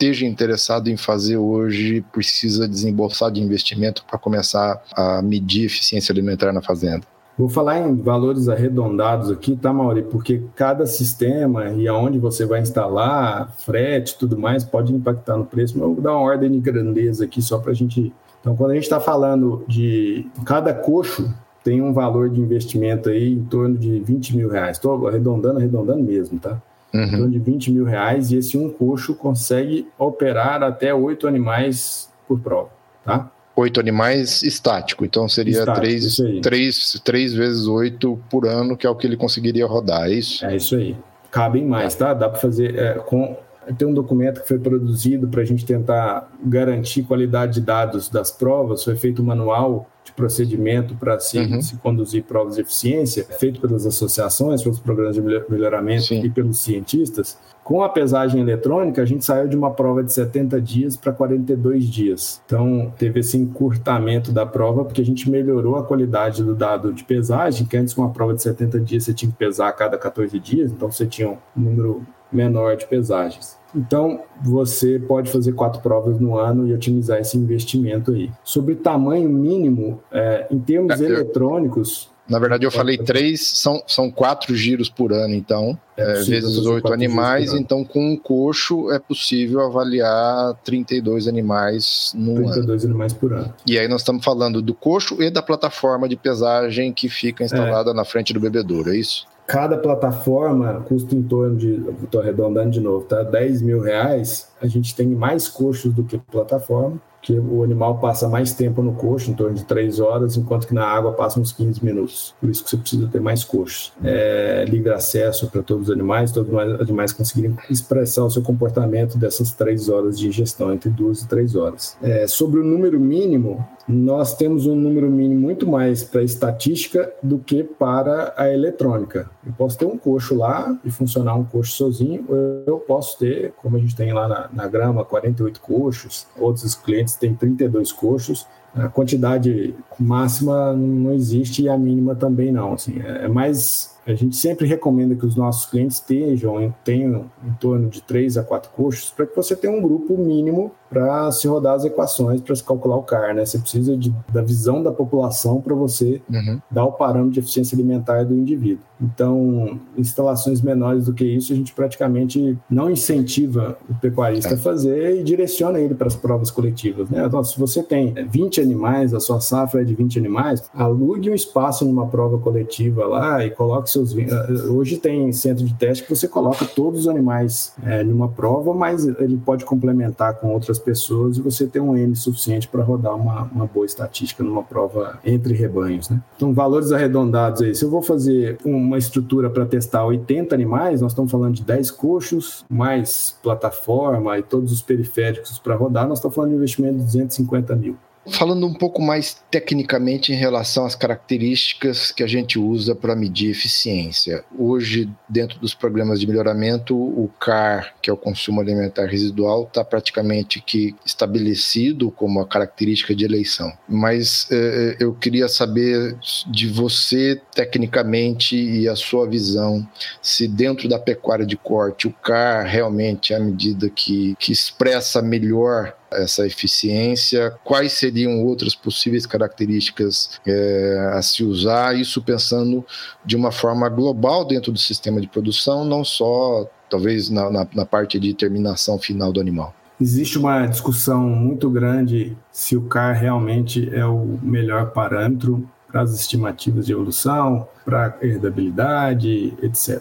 esteja interessado em fazer hoje precisa desembolsar de investimento para começar a medir eficiência alimentar na fazenda? Vou falar em valores arredondados aqui, tá, Mauri? Porque cada sistema e aonde você vai instalar, frete tudo mais, pode impactar no preço. Mas eu vou dar uma ordem de grandeza aqui só para a gente. Então, quando a gente está falando de cada coxo, tem um valor de investimento aí em torno de 20 mil reais. Estou arredondando, arredondando mesmo, tá? Uhum. Em torno de 20 mil reais e esse um coxo consegue operar até oito animais por prova, tá? Oito animais estático, então seria estático, três, três, três vezes oito por ano, que é o que ele conseguiria rodar, é isso? É isso aí. Cabem mais, tá? Dá para fazer é, com tem um documento que foi produzido para a gente tentar garantir qualidade de dados das provas, foi feito um manual de procedimento para se, uhum. se, conduzir provas de eficiência, feito pelas associações, pelos programas de melhoramento Sim. e pelos cientistas. Com a pesagem eletrônica, a gente saiu de uma prova de 70 dias para 42 dias. Então, teve esse encurtamento da prova, porque a gente melhorou a qualidade do dado de pesagem, que antes, uma prova de 70 dias, você tinha que pesar a cada 14 dias, então você tinha um número menor de pesagens. Então, você pode fazer quatro provas no ano e otimizar esse investimento aí. Sobre tamanho mínimo, é, em termos é, eletrônicos. Na verdade, eu falei três, são, são quatro giros por ano, então, é, é vezes oito animais. Então, com um coxo, é possível avaliar 32 animais no 32 ano. 32 animais por ano. E aí, nós estamos falando do coxo e da plataforma de pesagem que fica instalada é. na frente do bebedouro, é isso? Cada plataforma custa em torno de, estou arredondando de novo, tá? 10 mil reais, a gente tem mais custos do que plataforma que o animal passa mais tempo no coxo, em torno de 3 horas, enquanto que na água passa uns 15 minutos. Por isso que você precisa ter mais coxos. É, livre acesso para todos os animais, todos os animais conseguirem expressar o seu comportamento dessas 3 horas de ingestão, entre 2 e 3 horas. É, sobre o número mínimo, nós temos um número mínimo muito mais para estatística do que para a eletrônica. Eu posso ter um coxo lá e funcionar um coxo sozinho, ou eu posso ter, como a gente tem lá na, na grama, 48 coxos, outros clientes tem 32 coxos. A quantidade máxima não existe e a mínima também não. Assim, é mais a gente sempre recomenda que os nossos clientes estejam, tenham em torno de três a quatro coxos, para que você tenha um grupo mínimo para se rodar as equações, para se calcular o CAR. Né? Você precisa de, da visão da população para você uhum. dar o parâmetro de eficiência alimentar do indivíduo. Então, instalações menores do que isso, a gente praticamente não incentiva o pecuarista é. a fazer e direciona ele para as provas coletivas. Né? Então, se você tem 20 animais, a sua safra é de 20 animais, alugue um espaço numa prova coletiva lá e coloque seus. Eh, hoje tem centro de teste que você coloca todos os animais é, numa prova, mas ele pode complementar com outras pessoas e você tem um N suficiente para rodar uma, uma boa estatística numa prova entre rebanhos. Né? Então, valores arredondados aí. Se eu vou fazer uma estrutura para testar 80 animais, nós estamos falando de 10 coxos, mais plataforma e todos os periféricos para rodar, nós estamos falando de investimento de 250 mil. Falando um pouco mais tecnicamente em relação às características que a gente usa para medir eficiência. Hoje, dentro dos programas de melhoramento, o CAR, que é o consumo alimentar residual, está praticamente que estabelecido como a característica de eleição. Mas eh, eu queria saber de você, tecnicamente, e a sua visão, se dentro da pecuária de corte, o CAR realmente é a medida que, que expressa melhor essa eficiência, quais seriam outras possíveis características é, a se usar, isso pensando de uma forma global dentro do sistema de produção, não só talvez na, na, na parte de terminação final do animal. Existe uma discussão muito grande se o CAR realmente é o melhor parâmetro para as estimativas de evolução, para a herdabilidade, etc.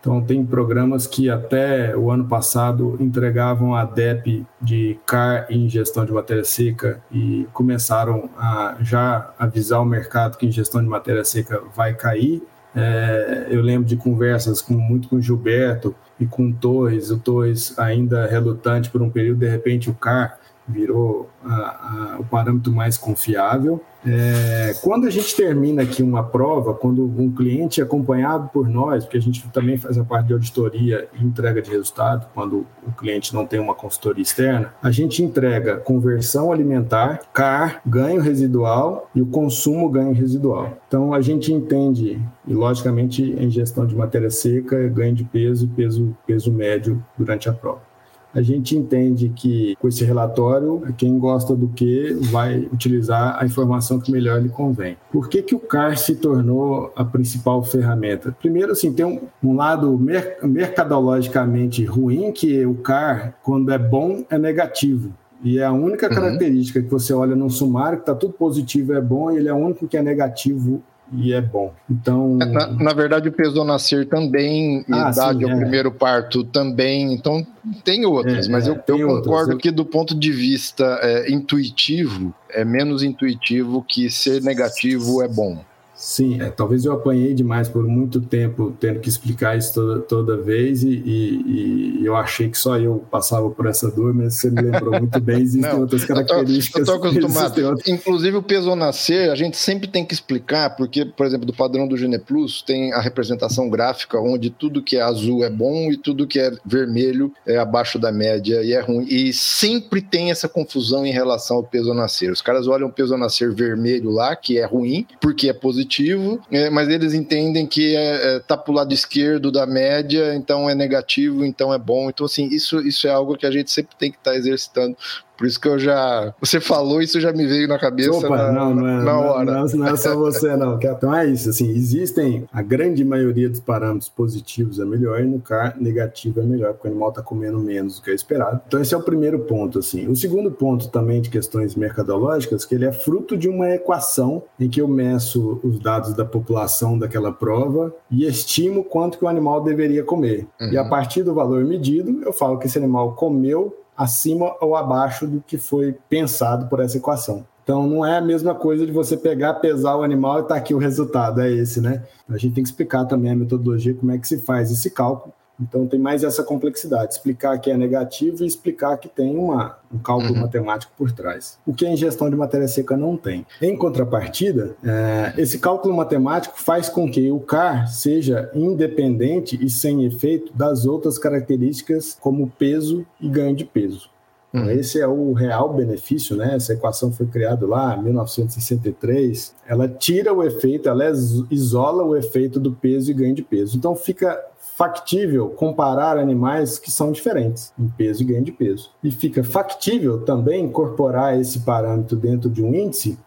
Então, tem programas que até o ano passado entregavam a DEP de CAR em gestão de matéria seca e começaram a já avisar o mercado que gestão de matéria seca vai cair. É, eu lembro de conversas com, muito com o Gilberto e com o Torres, o Torres ainda relutante por um período, de repente o CAR virou a, a, o parâmetro mais confiável. É, quando a gente termina aqui uma prova, quando um cliente é acompanhado por nós, porque a gente também faz a parte de auditoria e entrega de resultado, quando o cliente não tem uma consultoria externa, a gente entrega conversão alimentar, CAR, ganho residual e o consumo ganho residual. Então a gente entende, e logicamente em gestão de matéria seca, ganho de peso e peso, peso médio durante a prova a gente entende que com esse relatório, quem gosta do que vai utilizar a informação que melhor lhe convém. Por que, que o CAR se tornou a principal ferramenta? Primeiro, assim, tem um, um lado mercadologicamente ruim, que o CAR, quando é bom, é negativo. E é a única uhum. característica uhum. que você olha no sumário, que está tudo positivo é bom, e ele é o único que é negativo e é bom. Então. É, na, na verdade, o peso ao nascer também, ah, idade sim, ao é. primeiro parto também. Então, tem outras, é, mas eu, eu concordo outras. que, do ponto de vista é, intuitivo, é menos intuitivo que ser negativo é bom. Sim, é, talvez eu apanhei demais por muito tempo tendo que explicar isso toda, toda vez e, e, e, eu achei que só eu passava por essa dor, mas você me lembrou muito bem, existem Não, outras características. Eu tô, eu tô acostumado. Inclusive o peso ao nascer, a gente sempre tem que explicar, porque, por exemplo, do padrão do Gene Plus tem a representação gráfica onde tudo que é azul é bom e tudo que é vermelho é abaixo da média e é ruim. E sempre tem essa confusão em relação ao peso ao nascer. Os caras olham o peso ao nascer vermelho lá, que é ruim, porque é positivo positivo, é, mas eles entendem que é, é, tá pro lado esquerdo da média, então é negativo, então é bom. Então, assim, isso, isso é algo que a gente sempre tem que estar tá exercitando por isso que eu já. Você falou, isso já me veio na cabeça Opa, na, não, não é, na hora. Não, não, é só você, não. Então é isso. Assim, existem a grande maioria dos parâmetros positivos é melhor e no CAR negativo é melhor, porque o animal está comendo menos do que é esperado. Então, esse é o primeiro ponto. Assim. O segundo ponto também de questões mercadológicas, que ele é fruto de uma equação em que eu meço os dados da população daquela prova e estimo quanto que o animal deveria comer. Uhum. E a uhum. partir do valor medido, eu falo que esse animal comeu acima ou abaixo do que foi pensado por essa equação. Então não é a mesma coisa de você pegar, pesar o animal e tá aqui o resultado, é esse, né? A gente tem que explicar também a metodologia, como é que se faz esse cálculo então tem mais essa complexidade, explicar que é negativo e explicar que tem uma, um cálculo uhum. matemático por trás. O que a ingestão de matéria seca não tem. Em contrapartida, é, esse cálculo matemático faz com que o CAR seja independente e sem efeito das outras características como peso e ganho de peso. Então, uhum. Esse é o real benefício, né? Essa equação foi criada lá em 1963. Ela tira o efeito, ela isola o efeito do peso e ganho de peso. Então fica factível comparar animais que são diferentes em peso e ganho de peso. E fica factível também incorporar esse parâmetro dentro de um índice,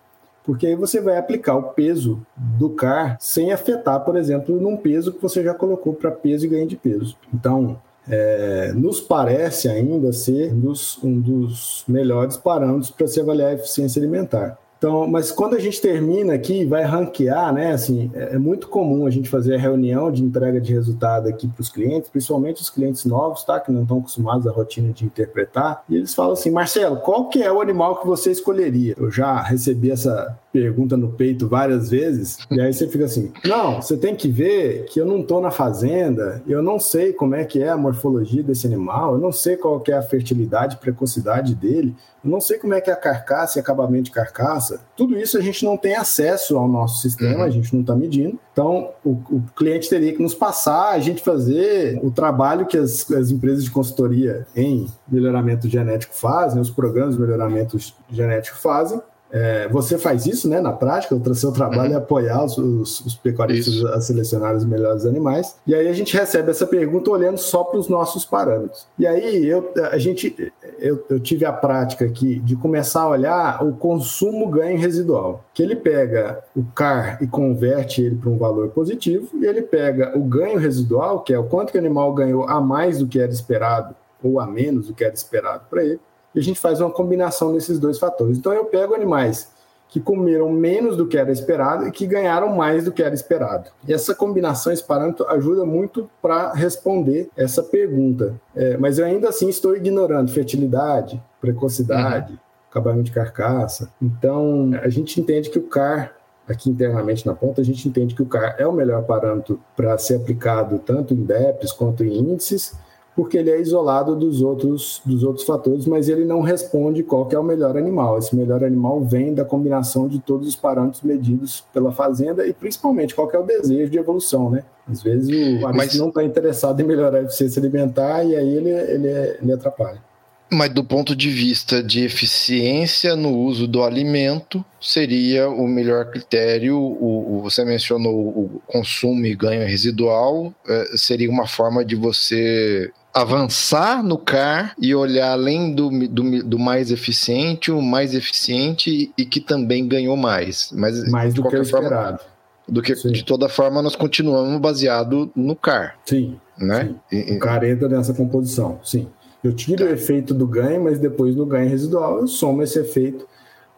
porque aí você vai aplicar o peso do CAR sem afetar, por exemplo, num peso que você já colocou para peso e ganho de peso. Então, é, nos parece ainda ser um dos, um dos melhores parâmetros para se avaliar a eficiência alimentar. Então, mas quando a gente termina aqui, vai ranquear, né? Assim, é, é muito comum a gente fazer a reunião de entrega de resultado aqui para os clientes, principalmente os clientes novos, tá? Que não estão acostumados à rotina de interpretar. E eles falam assim, Marcelo, qual que é o animal que você escolheria? Eu já recebi essa pergunta no peito várias vezes, e aí você fica assim: não, você tem que ver que eu não estou na fazenda, eu não sei como é que é a morfologia desse animal, eu não sei qual que é a fertilidade, precocidade dele, eu não sei como é que é a carcaça e acabamento de carcaça. Tudo isso a gente não tem acesso ao nosso sistema, uhum. a gente não está medindo. Então, o, o, cliente teria que nos passar, a gente fazer o trabalho que as, as empresas de consultoria em melhoramento genético fazem, os programas de melhoramento genético fazem, é, você faz isso né, na prática, o seu trabalho uhum. é apoiar os, os, os pecuaristas isso. a selecionar os melhores animais. E aí a gente recebe essa pergunta olhando só para os nossos parâmetros. E aí eu, a gente, eu, eu, tive a prática aqui de começar a olhar o consumo ganho residual, que ele pega o CAR e converte ele para um valor positivo, e ele pega o ganho residual, que é o quanto que o animal ganhou a mais do que era esperado ou a menos do que era esperado para ele, e a gente faz uma combinação desses dois fatores. Então eu pego animais que comeram menos do que era esperado e que ganharam mais do que era esperado. E essa combinação, esse parâmetro, ajuda muito para responder essa pergunta. É, mas eu ainda assim estou ignorando fertilidade, precocidade, uhum. acabamento de carcaça. Então, a gente entende que o CAR aqui internamente na ponta, a gente entende que o CAR é o melhor parâmetro para ser aplicado tanto em DEPs quanto em índices, porque ele é isolado dos outros, dos outros fatores, mas ele não responde qual é o melhor animal. Esse melhor animal vem da combinação de todos os parâmetros medidos pela fazenda e principalmente qual é o desejo de evolução, né? Às vezes o mas... não está interessado em melhorar a eficiência alimentar e aí ele, ele, ele atrapalha. Mas do ponto de vista de eficiência no uso do alimento, seria o melhor critério. O, o você mencionou o consumo e ganho residual, é, seria uma forma de você avançar no CAR e olhar além do, do, do, mais eficiente, o mais eficiente e que também ganhou mais. Mas, mais do que esperado. Do que, de toda forma, nós continuamos baseado no CAR. Sim. Né? Sim. O CAR entra nessa composição, sim. Eu tiro tá. o efeito do ganho, mas depois no ganho residual eu somo esse efeito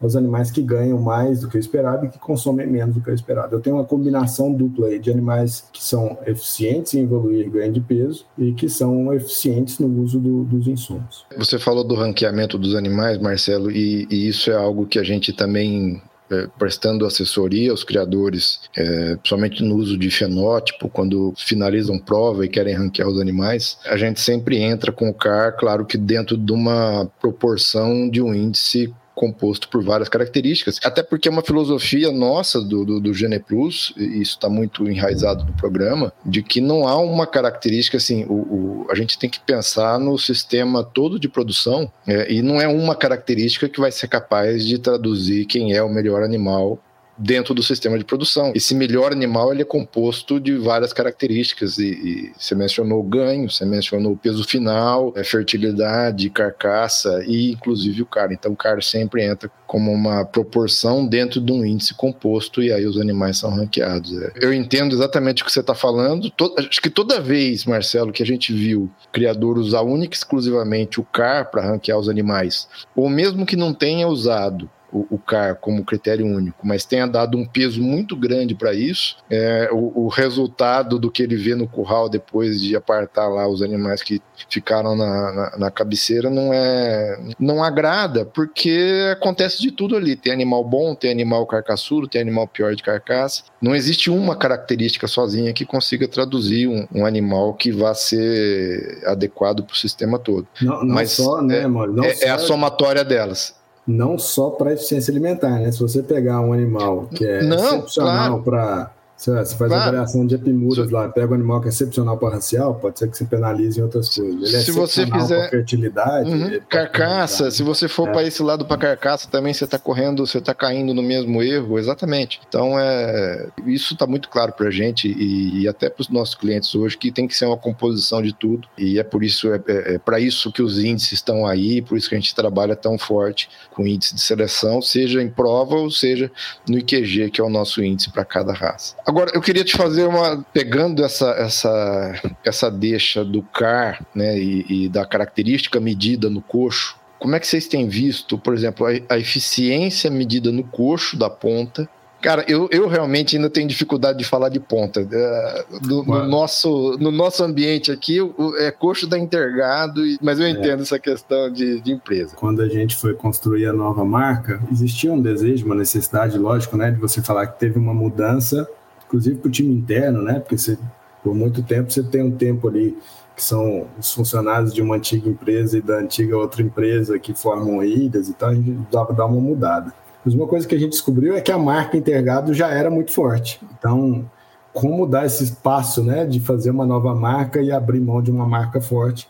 aos animais que ganham mais do que o esperado e que consomem menos do que o esperado. Eu tenho uma combinação dupla aí de animais que são eficientes em evoluir ganho de peso e que são eficientes no uso do, dos insumos. Você falou do ranqueamento dos animais, Marcelo, e, e isso é algo que a gente também é, prestando assessoria aos criadores, é, principalmente no uso de fenótipo, quando finalizam prova e querem ranquear os animais, a gente sempre entra com o CAR, claro que dentro de uma proporção de um índice composto por várias características, até porque é uma filosofia nossa do, do, do Gene Plus, e isso está muito enraizado no programa, de que não há uma característica assim, o, o a gente tem que pensar no sistema todo de produção é, e não é uma característica que vai ser capaz de traduzir quem é o melhor animal dentro do sistema de produção. Esse melhor animal ele é composto de várias características e, e você mencionou ganho, você mencionou o peso final, a fertilidade, carcaça e inclusive o car. Então o car sempre entra como uma proporção dentro de um índice composto e aí os animais são ranqueados. É. Eu entendo exatamente o que você está falando. acho que toda vez, Marcelo, que a gente viu criador usar única e exclusivamente o car para ranquear os animais, ou mesmo que não tenha usado o, o CAR como critério único, mas tenha dado um peso muito grande para isso, é, o, o, resultado do que ele vê no curral depois de apartar lá os animais que ficaram na, na, na cabeceira não é não agrada, porque acontece de tudo ali. Tem animal bom, tem animal carcaçudo, tem animal pior de carcaça. Não existe uma característica sozinha que consiga traduzir um, um animal que vá ser adequado para o sistema todo. Não, não Mas só, né, é, Não é, é a somatória delas não só para eficiência alimentar, né? Se você pegar um animal que é não, excepcional claro. para você faz claro. a variação de epimuras lá, pega um animal que é excepcional para racial, pode ser que se penalize em outras coisas. Ele é se você fizer fertilidade, uhum. carcaça, se você for é. para esse lado para carcaça também você está correndo, você está caindo no mesmo erro, exatamente. Então é isso está muito claro para a gente e, e até para os nossos clientes hoje que tem que ser uma composição de tudo e é por isso é, é, é para isso que os índices estão aí, por isso que a gente trabalha tão forte com índice de seleção, seja em prova ou seja no IQG que é o nosso índice para cada raça. Agora, eu queria te fazer uma. Pegando essa, essa, essa deixa do CAR né, e, e da característica medida no coxo, como é que vocês têm visto, por exemplo, a, a eficiência medida no coxo da ponta Cara, eu, eu realmente ainda tenho dificuldade de falar de ponta. É, no, no, nosso, no nosso ambiente aqui, é coxo da Intergado, mas eu é. entendo é. essa questão de, de, empresa. Quando a gente foi construir a nova marca, existia um desejo, uma necessidade, lógico, né, de você falar que teve uma mudança inclusive para o time interno, né? Porque você, por muito tempo você tem um tempo ali que são os funcionários de uma antiga empresa e da antiga outra empresa que formam ilhas e tal, a gente dá dar uma mudada. Mas uma coisa que a gente descobriu é que a marca Intergado já era muito forte. Então, como dar esse espaço, né, de fazer uma nova marca e abrir mão de uma marca forte?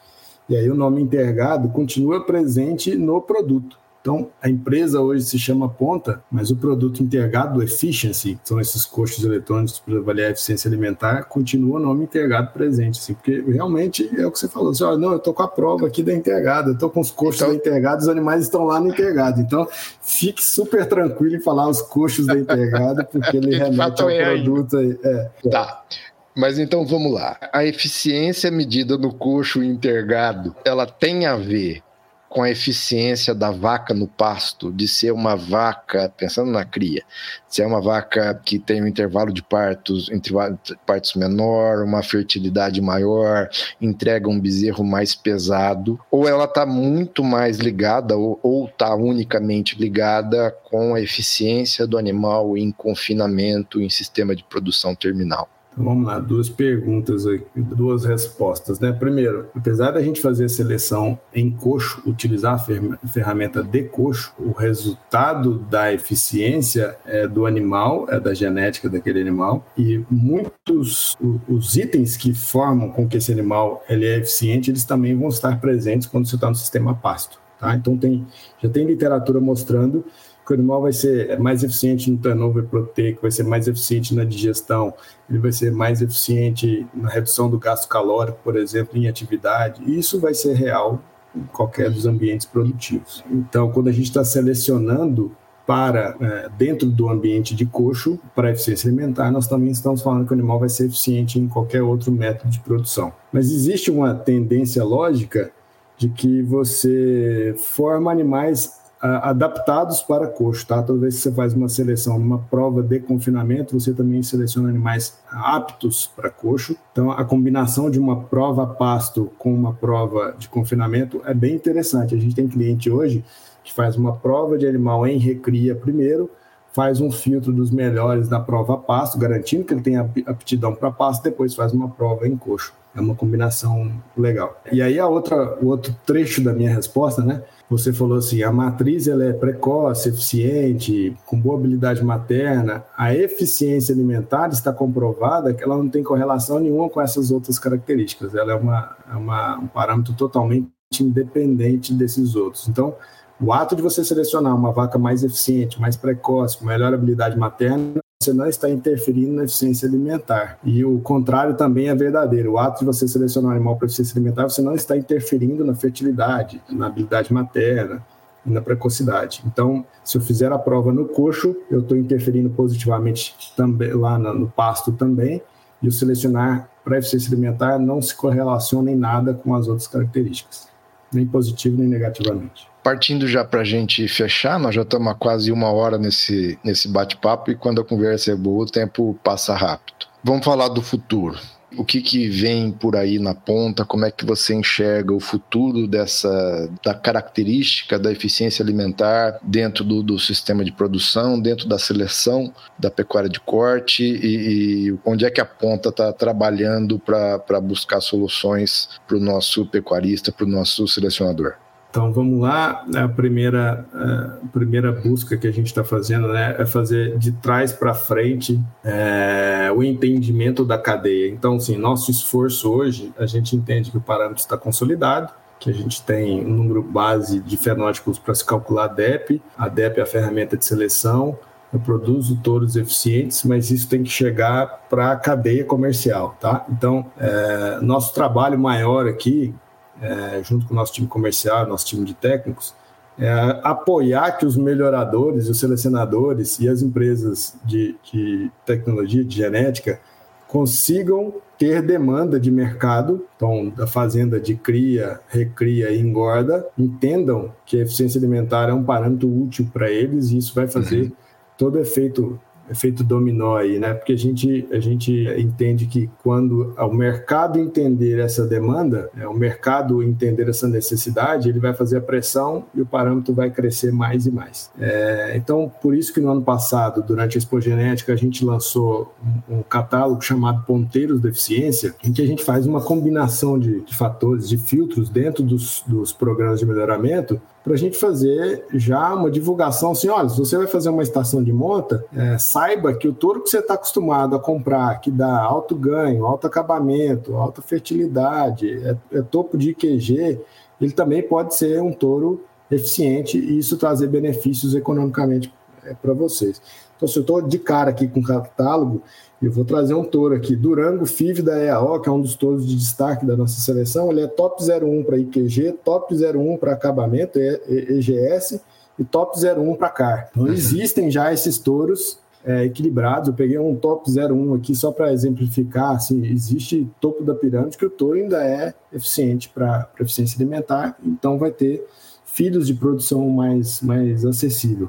E aí o nome Intergado continua presente no produto. Então, a empresa hoje se chama Ponta, mas o produto integrado Efficiency, que são esses custos eletrônicos para avaliar a eficiência alimentar, continua o nome integrado presente, assim, porque realmente é o que você falou, assim, não, eu estou com a prova aqui da integrada, eu estou com os custos então... da integrada, os animais estão lá no integrado. Então, fique super tranquilo em falar os custos da integrada, porque ele remete ao é produto aí. É, é. Tá. Mas então vamos lá. A eficiência medida no coxo intergado, ela tem a ver com a eficiência da vaca no pasto, de ser uma vaca, pensando na cria, se é uma vaca que tem um intervalo de partos entre partos menor, uma fertilidade maior, entrega um bezerro mais pesado, ou ela está muito mais ligada, ou está unicamente ligada com a eficiência do animal em confinamento em sistema de produção terminal. Então, vamos lá, duas perguntas aqui, duas respostas, né? Primeiro, apesar da gente fazer a seleção em coxo, utilizar a ferramenta de coxo, o resultado da eficiência é do animal, é da genética daquele animal, e muitos os itens que formam com que esse animal ele é eficiente, eles também vão estar presentes quando você está no sistema pasto, tá? Então tem já tem literatura mostrando que o animal vai ser mais eficiente no turnover proteico, vai ser mais eficiente na digestão, ele vai ser mais eficiente na redução do gasto calórico, por exemplo, em atividade. Isso vai ser real em qualquer dos ambientes produtivos. Então, quando a gente está selecionando para é, dentro do ambiente de coxo para eficiência alimentar, nós também estamos falando que o animal vai ser eficiente em qualquer outro método de produção. Mas existe uma tendência lógica de que você forma animais adaptados para coxo, tá? Toda vez que você faz uma seleção numa prova de confinamento, você também seleciona animais aptos para coxo. Então, a combinação de uma prova pasto com uma prova de confinamento é bem interessante. A gente tem cliente hoje que faz uma prova de animal em recria primeiro, faz um filtro dos melhores da prova pasto, garantindo que ele tenha aptidão para pasto, depois faz uma prova em coxo. É uma combinação legal. E aí a outra, o outro trecho da minha resposta, né? Você falou assim, a matriz ela é precoce, eficiente, com boa habilidade materna. A eficiência alimentar está comprovada que ela não tem correlação nenhuma com essas outras características. Ela é, uma, é uma, um parâmetro totalmente independente desses outros. Então, o ato de você selecionar uma vaca mais eficiente, mais precoce, com melhor habilidade materna, você não está interferindo na eficiência alimentar. E o contrário também é verdadeiro. O ato de você selecionar um animal para eficiência alimentar, você não está interferindo na fertilidade, na habilidade materna e na precocidade. Então, se eu fizer a prova no coxo, eu estou interferindo positivamente também lá no pasto também. E o selecionar para eficiência alimentar não se correlaciona em nada com as outras características, nem positivo nem negativamente partindo já para a gente fechar, nós já estamos há quase uma hora nesse, nesse bate-papo e quando a conversa é boa, o tempo passa rápido. Vamos falar do futuro. O que, que vem por aí na ponta? Como é que você enxerga o futuro dessa da característica da eficiência alimentar dentro do, do sistema de produção, dentro da seleção da pecuária de corte e, e onde é que a ponta está trabalhando para buscar soluções para o nosso pecuarista, para o nosso selecionador? Então vamos lá, a primeira, a primeira busca que a gente está fazendo né, é fazer de trás para frente é, o entendimento da cadeia. Então, assim, nosso esforço hoje, a gente entende que o parâmetro está consolidado, que a gente tem um número base de fenótipos para se calcular a DEP, a DEP é a ferramenta de seleção, eu produzo touros eficientes, mas isso tem que chegar para a cadeia comercial, tá? Então, é, nosso trabalho maior aqui, é, junto com o nosso time comercial, nosso time de técnicos, é, apoiar que os melhoradores, os selecionadores e as empresas de, de tecnologia, de genética, consigam ter demanda de mercado, então da fazenda de cria, recria e engorda, entendam que a eficiência alimentar é um parâmetro útil para eles e isso vai fazer uhum. todo efeito efeito dominó aí, né? Porque a gente, a gente entende que quando o mercado entender essa demanda, é, o mercado entender essa necessidade, ele vai fazer a pressão e o parâmetro vai crescer mais e mais. É, então, por isso que no ano passado, durante a Expo Genética, a gente lançou um, um catálogo chamado Ponteiros de Eficiência, em que a gente faz uma combinação de, de fatores, de filtros dentro dos, dos programas de melhoramento para a gente fazer já uma divulgação assim, olha, se você vai fazer uma estação de monta, é, saiba que o touro que você está acostumado a comprar, que dá alto ganho, alto acabamento, alta fertilidade, é, é topo de IQG, ele também pode ser um touro eficiente e isso trazer benefícios economicamente é, para vocês. Então, se eu estou de cara aqui com catálogo, eu vou trazer um touro aqui, Durango FIV da EAO, que é um dos touros de destaque da nossa seleção. Ele é top 01 para IQG, top 01 para acabamento, EGS, e top 01 para CAR. Então, uhum. existem já esses touros é, equilibrados. Eu peguei um top 01 aqui só para exemplificar. Assim, existe topo da pirâmide que o touro ainda é eficiente para eficiência alimentar, então vai ter filhos de produção mais, mais acessível.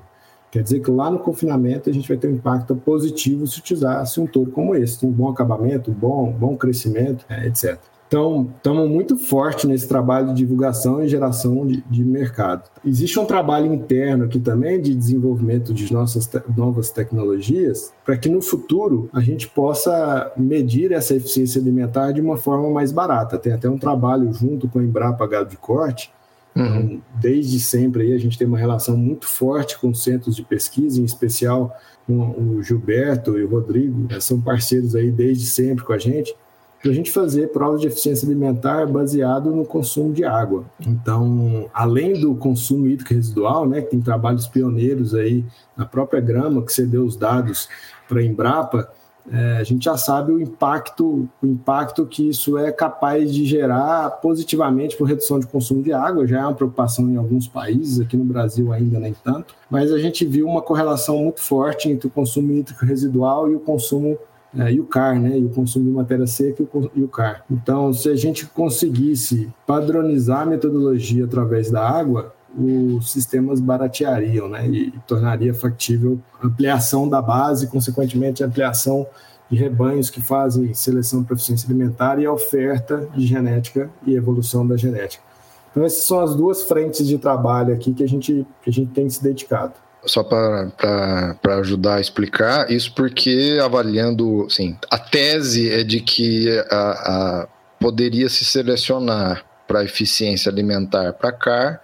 Quer dizer que lá no confinamento a gente vai ter um impacto positivo se utilizasse um touro como esse, um bom acabamento, bom, bom crescimento, é, etc. Então, estamos muito forte nesse trabalho de divulgação e geração de, de, mercado. Existe um trabalho interno aqui também de desenvolvimento de nossas te novas tecnologias para que no futuro a gente possa medir essa eficiência alimentar de uma forma mais barata. Tem até um trabalho junto com a Embrapa Gado de Corte Uhum. Então, desde sempre aí a gente tem uma relação muito forte com centros de pesquisa, em especial com o Gilberto e o Rodrigo, né, são parceiros aí desde sempre com a gente, para a gente fazer provas de eficiência alimentar baseado no consumo de água. Então, além do consumo hídrico residual, né, que tem trabalhos pioneiros aí na própria Grama, que cedeu os dados para a Embrapa, é, a gente já sabe o impacto, o impacto que isso é capaz de gerar positivamente por redução de consumo de água. Já é uma preocupação em alguns países, aqui no Brasil ainda nem tanto, mas a gente viu uma correlação muito forte entre o consumo hídrico residual e o consumo é, e o CAR, né, e o consumo de matéria seca e o CAR. Então, se a gente conseguisse padronizar a metodologia através da água, os sistemas barateariam né, e tornaria factível ampliação da base, consequentemente, ampliação de rebanhos que fazem seleção para eficiência alimentar e a oferta de genética e evolução da genética. Então, essas são as duas frentes de trabalho aqui que a gente, que a gente tem se dedicado. só para ajudar a explicar, isso porque avaliando, assim, a tese é de que a, a poderia se selecionar para eficiência alimentar para CAR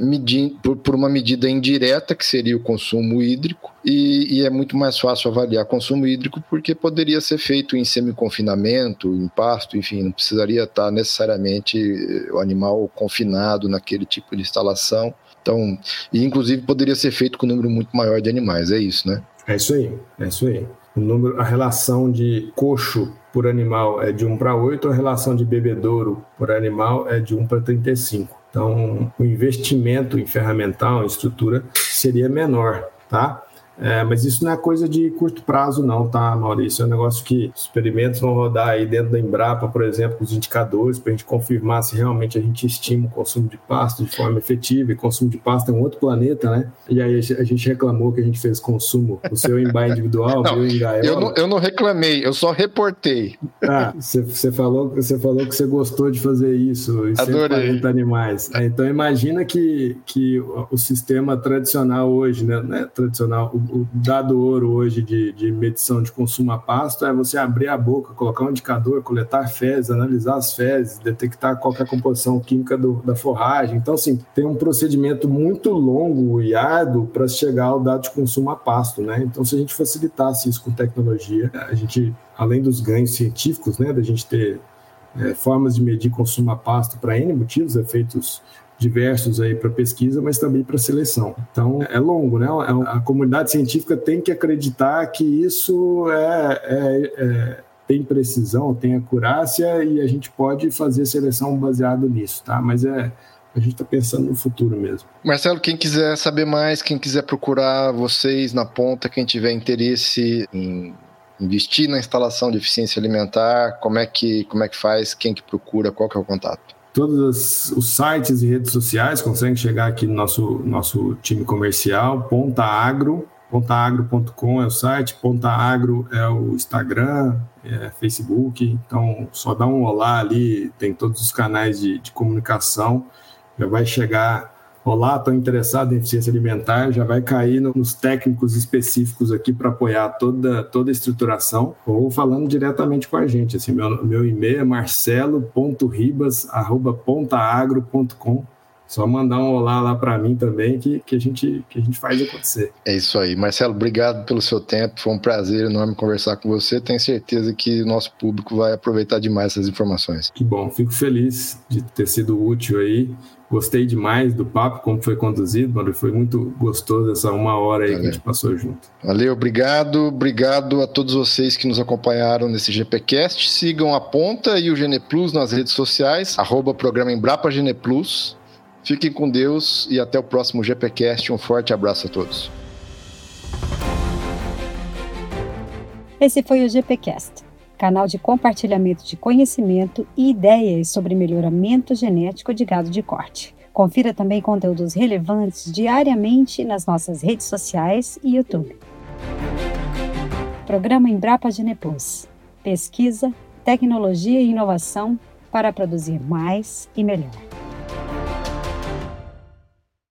medir, por, por, uma medida indireta, que seria o consumo hídrico, e, e, é muito mais fácil avaliar consumo hídrico porque poderia ser feito em semi-confinamento, em pasto, enfim, não precisaria estar necessariamente eh, o animal confinado naquele tipo de instalação. Então, e inclusive poderia ser feito com um número muito maior de animais, é isso, né? É isso aí, é isso aí. O número, a relação de coxo por animal é de 1 para 8, a relação de bebedouro por animal é de 1 para 35. Então, o investimento em ferramental, em estrutura, seria menor, tá? É, mas isso não é coisa de curto prazo, não, tá, Maurício? É um negócio que os experimentos vão rodar aí dentro da Embrapa, por exemplo, os indicadores, para a gente confirmar se realmente a gente estima o consumo de pasto de forma efetiva. E consumo de pasto é um outro planeta, né? E aí a gente reclamou que a gente fez consumo, o seu em bar individual, não, em. Eu não, eu não reclamei, eu só reportei. Ah, você falou, você falou que você gostou de fazer isso, e Adorei. animais. Então imagina que, que o sistema tradicional hoje, né? né tradicional, o dado ouro hoje de, de medição de consumo a pasto é você abrir a boca, colocar um indicador, coletar fezes, analisar as fezes, detectar qualquer composição química do, da forragem. Então, assim, tem um procedimento muito longo e árduo para chegar ao dado de consumo a pasto, né? Então, se a gente facilitasse isso com tecnologia, a gente, além dos ganhos científicos, né, da gente ter é, formas de medir consumo a pasto para N motivos, efeitos diversos aí para pesquisa, mas também para seleção. Então é longo, né? É a comunidade científica tem que acreditar que isso é, é, é, tem precisão, tem acurácia e a gente pode fazer seleção baseado nisso, tá? Mas é a gente está pensando no futuro mesmo. Marcelo, quem quiser saber mais, quem quiser procurar vocês na ponta, quem tiver interesse em investir na instalação de eficiência alimentar, como é que como é que faz, quem que procura, qual que é o contato? Todos os sites e redes sociais, conseguem chegar aqui no nosso, nosso time comercial, Ponta Agro, pontaagro.com é o site, Ponta Agro é o Instagram, é Facebook, então só dá um olá ali, tem todos os canais de, de comunicação, já vai chegar Olá, estou interessado em eficiência alimentar, já vai cair nos técnicos específicos aqui para apoiar toda, toda a estruturação, ou falando diretamente com a gente. Assim, meu, meu e-mail é marcelo.ribas.pontaagro.com. Só mandar um olá lá para mim também, que, que, a gente, que a gente faz acontecer. É isso aí. Marcelo, obrigado pelo seu tempo. Foi um prazer enorme conversar com você. Tenho certeza que o nosso público vai aproveitar demais essas informações. Que bom. Fico feliz de ter sido útil aí. Gostei demais do papo, como foi conduzido, mano. Foi muito gostoso essa uma hora aí Valeu. que a gente passou junto. Valeu, obrigado. Obrigado a todos vocês que nos acompanharam nesse GPcast. Sigam a Ponta e o Gene Plus nas redes sociais, arroba programa Embrapa Gene Plus. Fiquem com Deus e até o próximo GPcast. Um forte abraço a todos. Esse foi o GPcast canal de compartilhamento de conhecimento e ideias sobre melhoramento genético de gado de corte. Confira também conteúdos relevantes diariamente nas nossas redes sociais e YouTube. Programa Embrapa Geneplus. Pesquisa, tecnologia e inovação para produzir mais e melhor.